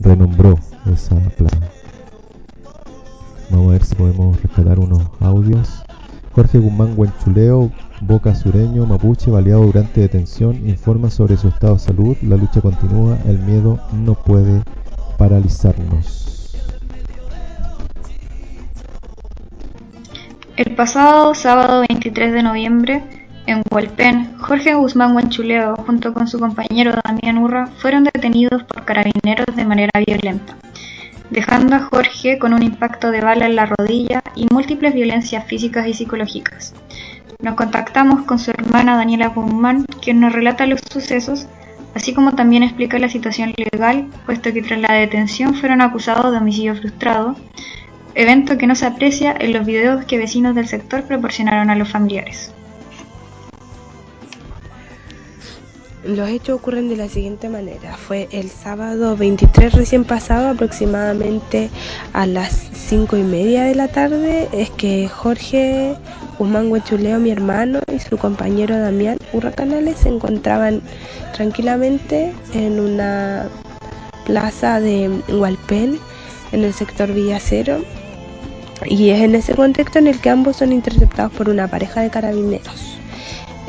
renombró esa plaza. Vamos a ver si podemos rescatar unos audios. Jorge Guzmán Huenchuleo, Boca Sureño, Mapuche, baleado durante detención, informa sobre su estado de salud. La lucha continúa, el miedo no puede paralizarnos. El pasado sábado 23 de noviembre, en Hualpén, Jorge Guzmán Huenchuleo, junto con su compañero Damián Urra, fueron detenidos por carabineros de manera violenta, dejando a Jorge con un impacto de bala en la rodilla y múltiples violencias físicas y psicológicas. Nos contactamos con su hermana Daniela Guzmán, quien nos relata los sucesos así como también explica la situación legal, puesto que tras la detención fueron acusados de homicidio frustrado, evento que no se aprecia en los videos que vecinos del sector proporcionaron a los familiares. Los hechos ocurren de la siguiente manera. Fue el sábado 23 recién pasado, aproximadamente a las 5 y media de la tarde, es que Jorge Guzmán Huechuleo, mi hermano, y su compañero Damián Urracanales se encontraban tranquilamente en una plaza de Hualpén, en el sector Villacero, y es en ese contexto en el que ambos son interceptados por una pareja de carabineros.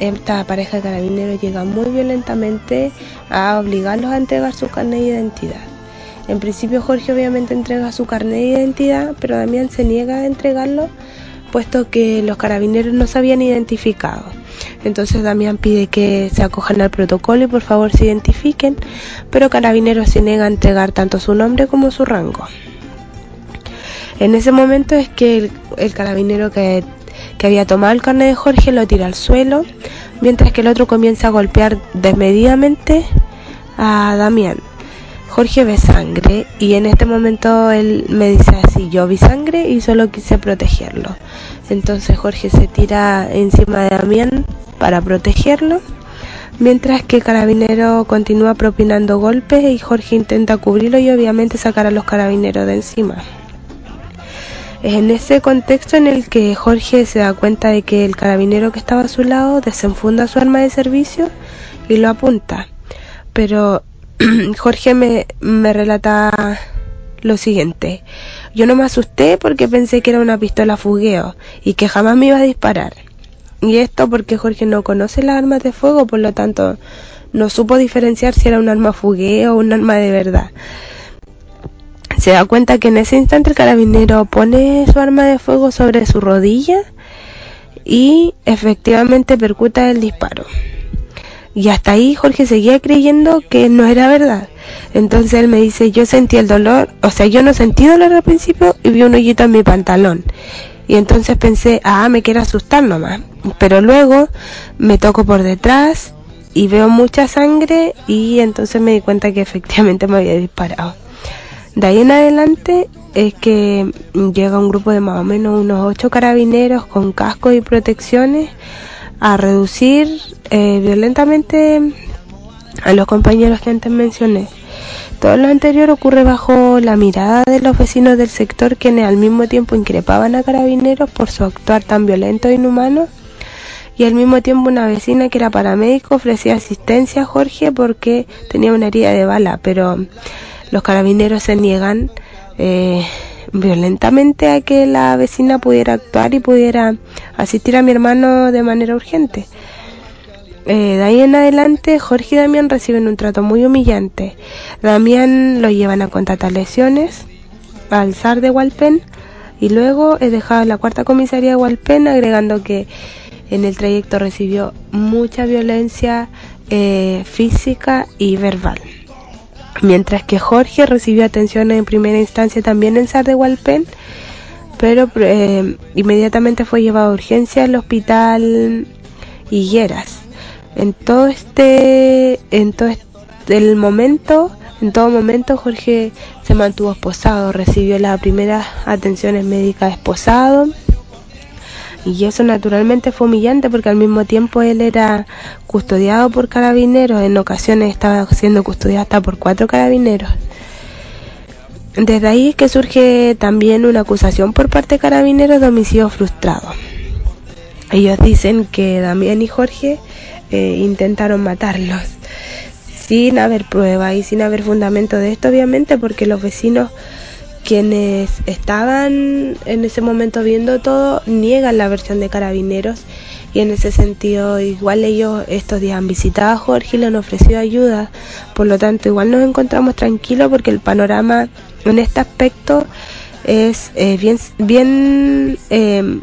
Esta pareja de carabineros llega muy violentamente a obligarlos a entregar su carnet de identidad. En principio Jorge obviamente entrega su carnet de identidad, pero Damián se niega a entregarlo puesto que los carabineros no se habían identificado. Entonces Damián pide que se acojan al protocolo y por favor se identifiquen, pero Carabineros se niega a entregar tanto su nombre como su rango. En ese momento es que el, carabinero que, que, había tomado el carnet de Jorge lo tira al suelo, mientras que el otro comienza a golpear desmedidamente a Damián. Jorge ve sangre y en este momento él me dice así, yo vi sangre y solo quise protegerlo. Entonces Jorge se tira encima de Damián para protegerlo, mientras que el carabinero continúa propinando golpes y Jorge intenta cubrirlo y obviamente sacar a los carabineros de encima. Es en ese contexto en el que Jorge se da cuenta de que el carabinero que estaba a su lado desenfunda su arma de servicio y lo apunta. Pero (clears throat) Jorge me, me relata lo siguiente. Yo no me asusté porque pensé que era una pistola fugueo y que jamás me iba a disparar. Y esto porque Jorge no conoce las armas de fuego, por lo tanto no supo diferenciar si era un arma fugueo o un arma de verdad. Se da cuenta que en ese instante el carabinero pone su arma de fuego sobre su rodilla y efectivamente percuta el disparo. Y hasta ahí Jorge seguía creyendo que no era verdad. Entonces él me dice, yo sentí el dolor, o sea, yo no sentí dolor al principio y vi un hoyito en mi pantalón. Y entonces pensé, ah, me quiere asustar nomás. Pero luego me toco por detrás y veo mucha sangre y entonces me di cuenta que efectivamente me había disparado. De ahí en adelante es que llega un grupo de más o menos unos ocho carabineros con cascos y protecciones a reducir eh, violentamente a los compañeros que antes mencioné. Todo lo anterior ocurre bajo la mirada de los vecinos del sector quienes al mismo tiempo increpaban a carabineros por su actuar tan violento e inhumano y al mismo tiempo una vecina que era paramédico ofrecía asistencia a Jorge porque tenía una herida de bala, pero los carabineros se niegan eh, violentamente a que la vecina pudiera actuar y pudiera asistir a mi hermano de manera urgente. Eh, de ahí en adelante, Jorge y Damián reciben un trato muy humillante. Damián lo llevan a contratar lesiones al zar de Hualpén y luego es dejado en la cuarta comisaría de Hualpén, agregando que en el trayecto recibió mucha violencia eh, física y verbal. Mientras que Jorge recibió atención en primera instancia también en Hualpén, pero eh, inmediatamente fue llevado a urgencia al hospital Higueras. En todo este, en todo el momento, en todo momento Jorge se mantuvo esposado, recibió las primeras atenciones médicas esposado y eso naturalmente fue humillante porque al mismo tiempo él era custodiado por carabineros, en ocasiones estaba siendo custodiado hasta por cuatro carabineros. Desde ahí que surge también una acusación por parte de carabineros de homicidio frustrado. Ellos dicen que Damián y Jorge eh, intentaron matarlos sin haber prueba y sin haber fundamento de esto, obviamente, porque los vecinos quienes estaban en ese momento viendo todo niegan la versión de carabineros y en ese sentido igual ellos estos días han visitado a Jorge y le han ofrecido ayuda por lo tanto igual nos encontramos tranquilos porque el panorama en este aspecto es eh, bien bien eh,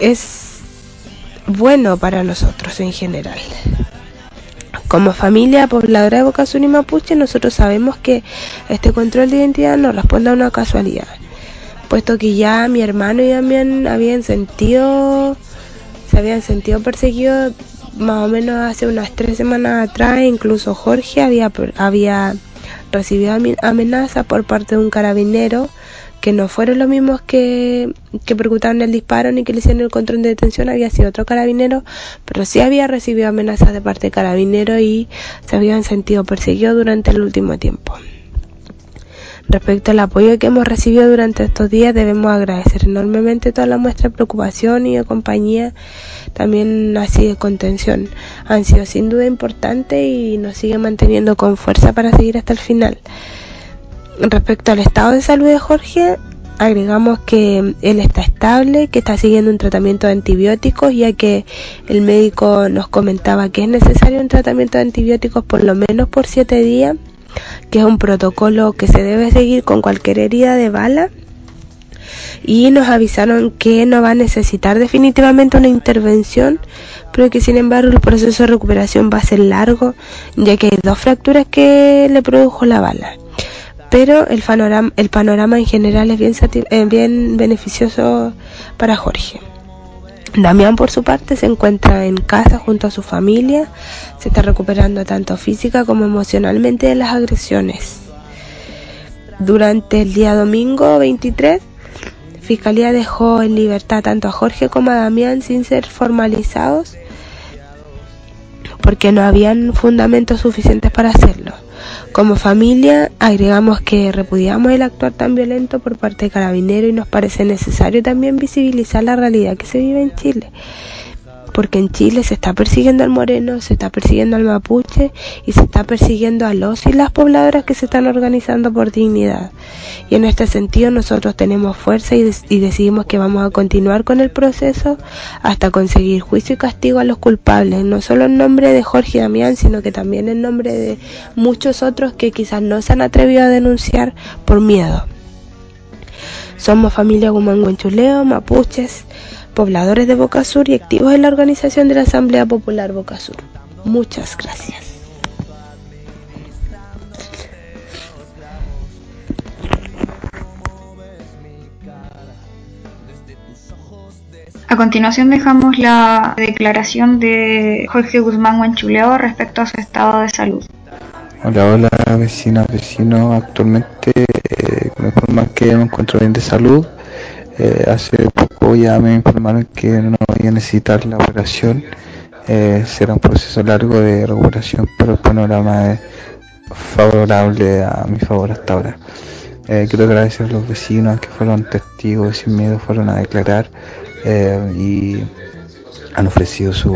es bueno para nosotros en general. Como familia pobladora de Boca Sur y Mapuche, nosotros sabemos que este control de identidad no responde a una casualidad, puesto que ya mi hermano y Damián habían sentido, se habían sentido perseguidos más o menos hace unas tres semanas atrás, incluso Jorge había, había recibido amenaza por parte de un carabinero que no fueron los mismos que, que percutaron el disparo ni que le hicieron el control de detención, había sido otro carabinero, pero sí había recibido amenazas de parte de carabinero y se habían sentido perseguidos durante el último tiempo. Respecto al apoyo que hemos recibido durante estos días, debemos agradecer enormemente toda la muestra de preocupación y de compañía, también así de contención. Han sido sin duda importantes y nos siguen manteniendo con fuerza para seguir hasta el final. Respecto al estado de salud de Jorge, agregamos que él está estable, que está siguiendo un tratamiento de antibióticos, ya que el médico nos comentaba que es necesario un tratamiento de antibióticos por lo menos por siete días que es un protocolo que se debe seguir con cualquier herida de bala y nos avisaron que no va a necesitar definitivamente una intervención, pero que sin embargo el proceso de recuperación va a ser largo, ya que hay dos fracturas que le produjo la bala. Pero el panorama, en general es bien, eh, bien beneficioso para Jorge. Damián, por su parte, se encuentra en casa junto a su familia, se está recuperando tanto física como emocionalmente de las agresiones. Durante el día domingo 23, Fiscalía dejó en libertad tanto a Jorge como a Damián sin ser formalizados porque no habían fundamentos suficientes para hacerlo. Como familia, agregamos que repudiamos el actuar tan violento por parte de Carabinero y nos parece necesario también visibilizar la realidad que se vive en Chile porque en Chile se está persiguiendo al moreno, se está persiguiendo al mapuche y se está persiguiendo a los y las pobladoras que se están organizando por dignidad. Y en este sentido nosotros tenemos fuerza y, decidimos que vamos a continuar con el proceso hasta conseguir juicio y castigo a los culpables, no solo en nombre de Jorge Damián, sino que también en nombre de muchos otros que quizás no se han atrevido a denunciar por miedo. Somos familia Gumanguenchuleo, mapuches, pobladores de Boca Sur y activos en la organización de la Asamblea Popular Boca Sur. Muchas gracias. A continuación dejamos la declaración de Jorge Guzmán Guanchuleo respecto a su estado de salud. Hola, hola vecina, vecino. Actualmente eh, me informan que me encuentro bien de salud eh, hace poco ya me informaron que no voy a necesitar la operación. Eh, será un proceso largo de recuperación, pero el panorama es favorable a mi favor hasta ahora. Eh, quiero agradecer a los vecinos que fueron testigos sin miedo fueron a declarar y han ofrecido su,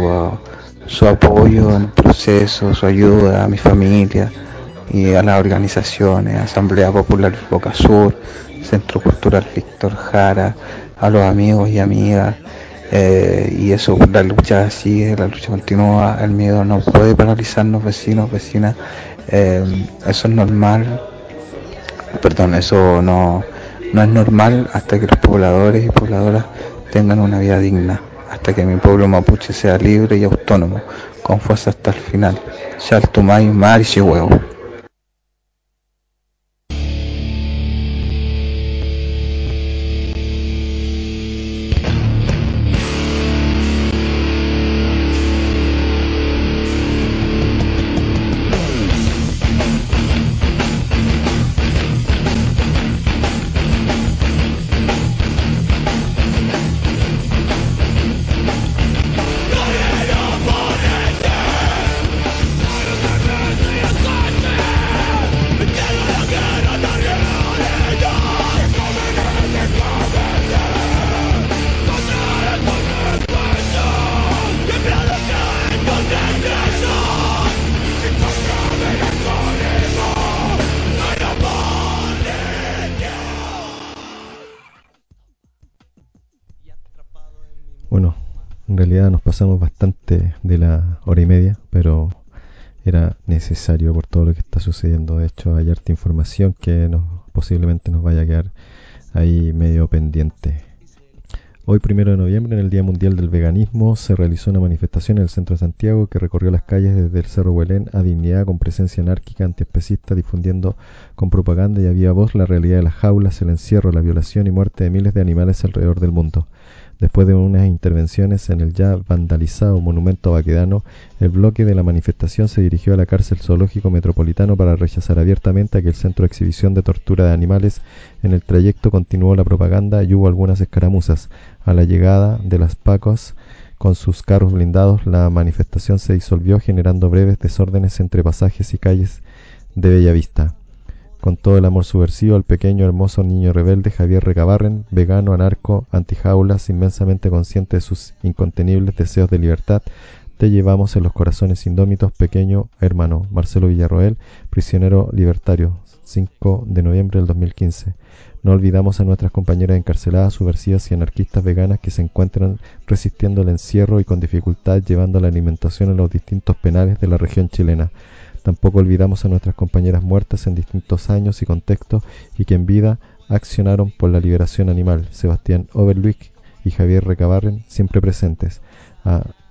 su apoyo en el proceso, su ayuda a mi familia y a las organizaciones, Asamblea Popular Boca Sur, Centro Cultural Víctor Jara, a los amigos y amigas. Eh, y eso, la lucha sigue, la lucha continúa, el miedo no puede paralizarnos, vecinos, vecinas. Eh, eso es normal, perdón, eso no, no es normal hasta que los pobladores y pobladoras tengan una vida digna, hasta que mi pueblo mapuche sea libre y autónomo, con fuerza hasta el final. Shaltumay, Mar y huevo. Y media, pero era necesario por todo lo que está sucediendo. De hecho, hay harta información que nos, posiblemente nos vaya a quedar ahí medio pendiente. Hoy, primero de noviembre, en el Día Mundial del Veganismo, se realizó una manifestación en el centro de Santiago que recorrió las calles desde el Cerro Huelén a Dignidad con presencia anárquica antiespecista, difundiendo con propaganda y viva voz la realidad de las jaulas, el encierro, la violación y muerte de miles de animales alrededor del mundo. Después de unas intervenciones en el ya vandalizado monumento Baquedano, el bloque de la manifestación se dirigió a la cárcel zoológico metropolitano para rechazar abiertamente aquel centro de exhibición de tortura de animales. En el trayecto continuó la propaganda y hubo algunas escaramuzas. A la llegada de las Pacos con sus carros blindados, la manifestación se disolvió generando breves desórdenes entre pasajes y calles de Bellavista. Con todo el amor subversivo al pequeño hermoso niño rebelde Javier Recabarren, vegano, anarco, antijaulas, inmensamente consciente de sus incontenibles deseos de libertad, te llevamos en los corazones indómitos, pequeño hermano Marcelo Villarroel, prisionero libertario, 5 de noviembre del 2015. No olvidamos a nuestras compañeras encarceladas, subversivas y anarquistas veganas que se encuentran resistiendo el encierro y con dificultad llevando la alimentación en los distintos penales de la región chilena. Tampoco olvidamos a nuestras compañeras muertas en distintos años y contextos y que en vida accionaron por la liberación animal, Sebastián Overluik y Javier Recabarren, siempre presentes,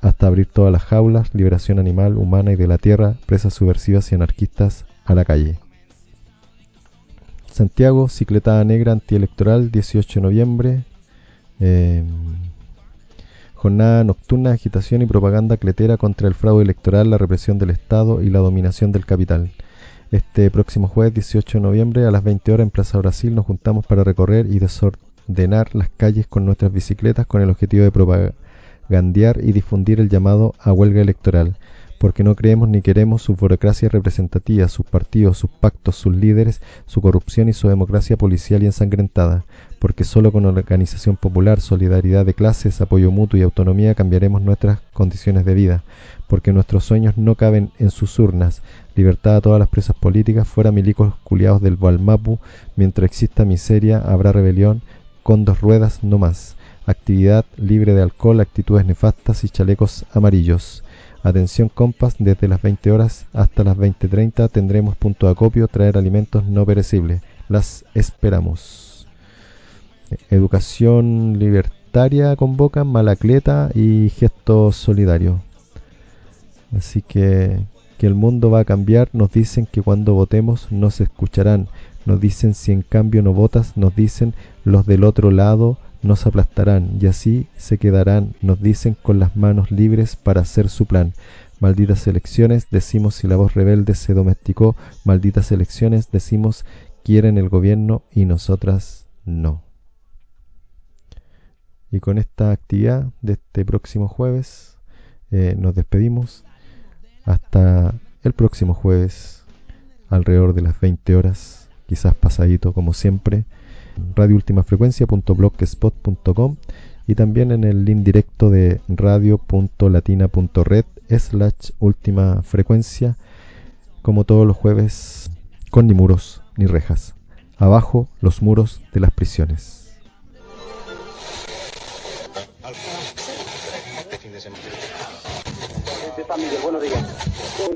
hasta abrir todas las jaulas, liberación animal, humana y de la tierra, presas subversivas y anarquistas a la calle. Santiago, cicletada negra antielectoral, 18 de noviembre. Eh, jornada nocturna agitación y propaganda cletera contra el fraude electoral, la represión del Estado y la dominación del capital. Este próximo jueves 18 de noviembre a las 20 horas en Plaza Brasil nos juntamos para recorrer y desordenar las calles con nuestras bicicletas con el objetivo de propagandear y difundir el llamado a huelga electoral porque no creemos ni queremos su burocracia representativa, sus partidos, sus pactos, sus líderes, su corrupción y su democracia policial y ensangrentada, porque solo con organización popular, solidaridad de clases, apoyo mutuo y autonomía cambiaremos nuestras condiciones de vida, porque nuestros sueños no caben en sus urnas, libertad a todas las presas políticas, fuera milicos culiados del Balmapu, mientras exista miseria habrá rebelión, con dos ruedas no más, actividad libre de alcohol, actitudes nefastas y chalecos amarillos. Atención compas, desde las 20 horas hasta las 20.30 tendremos punto de acopio, traer alimentos no perecibles. Las esperamos. Educación libertaria convocan, malacleta y gesto solidario. Así que, que el mundo va a cambiar, nos dicen que cuando votemos no se escucharán. Nos dicen si en cambio no votas, nos dicen los del otro lado nos aplastarán y así se quedarán, nos dicen, con las manos libres para hacer su plan. Malditas elecciones, decimos si la voz rebelde se domesticó, malditas elecciones, decimos quieren el gobierno y nosotras no. Y con esta actividad de este próximo jueves eh, nos despedimos hasta el próximo jueves alrededor de las 20 horas, quizás pasadito como siempre radioultimafrecuencia.blogspot.com y también en el link directo de radio.latina.red slash última frecuencia como todos los jueves con ni muros ni rejas abajo los muros de las prisiones buenos días.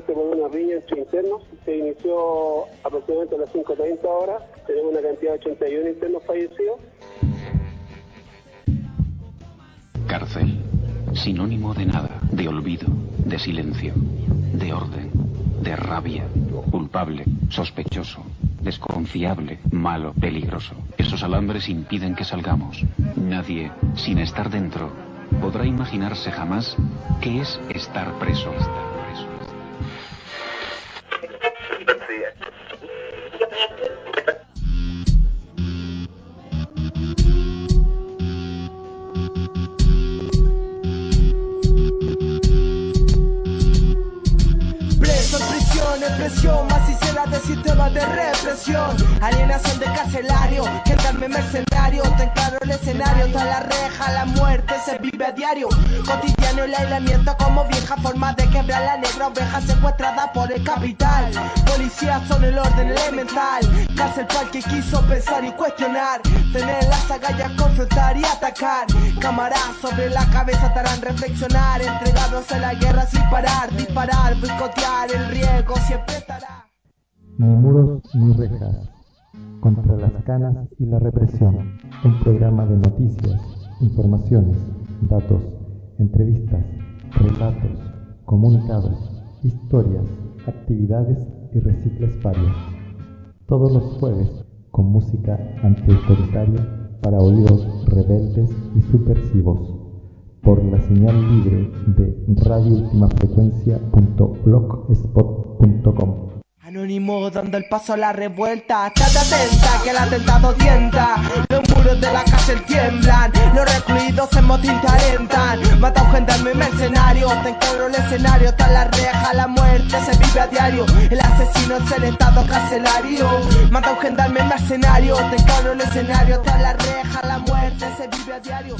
Se una riña entre internos, se inició aproximadamente a las 5.30 horas, tenemos una cantidad de 81 internos fallecidos. Cárcel, sinónimo de nada, de olvido, de silencio, de orden, de rabia, culpable, sospechoso, desconfiable, malo, peligroso. Esos alambres impiden que salgamos. Nadie, sin estar dentro, podrá imaginarse jamás qué es estar preso. Preso en prisión, en presión, de sistema de represión, alienación de carcelario, gendarme mercenario, te claro el escenario, toda la reja, la muerte se vive a diario, cotidiano el aislamiento como vieja forma de quebrar la negra oveja secuestrada por el capital, policías son el orden elemental, cárcel para que quiso pensar y cuestionar, tener las agallas, confrontar y atacar, cámaras sobre la cabeza te harán reflexionar, entregados a la guerra sin parar, disparar, boicotear, el riesgo siempre estará. Ni muros ni rejas. Contra las canas y la represión. Un programa de noticias, informaciones, datos, entrevistas, relatos, comunicados, historias, actividades y recicles varios. Todos los jueves con música antiautoritaria para oídos rebeldes y subversivos por la señal libre de radioultimafrecuencia.blogspot.com. Anónimo dando el paso a la revuelta. Estate atenta que el atentado tienta. Los muros de la cárcel tiemblan. Los recluidos en motín te alentan. Mata a un gendarme mercenario. Te encuentro el escenario. Está la reja, la muerte se vive a diario. El asesino es el estado carcelario. Mata a un gendarme mercenario. Te encuentro el escenario. Está la reja, la muerte se vive a diario.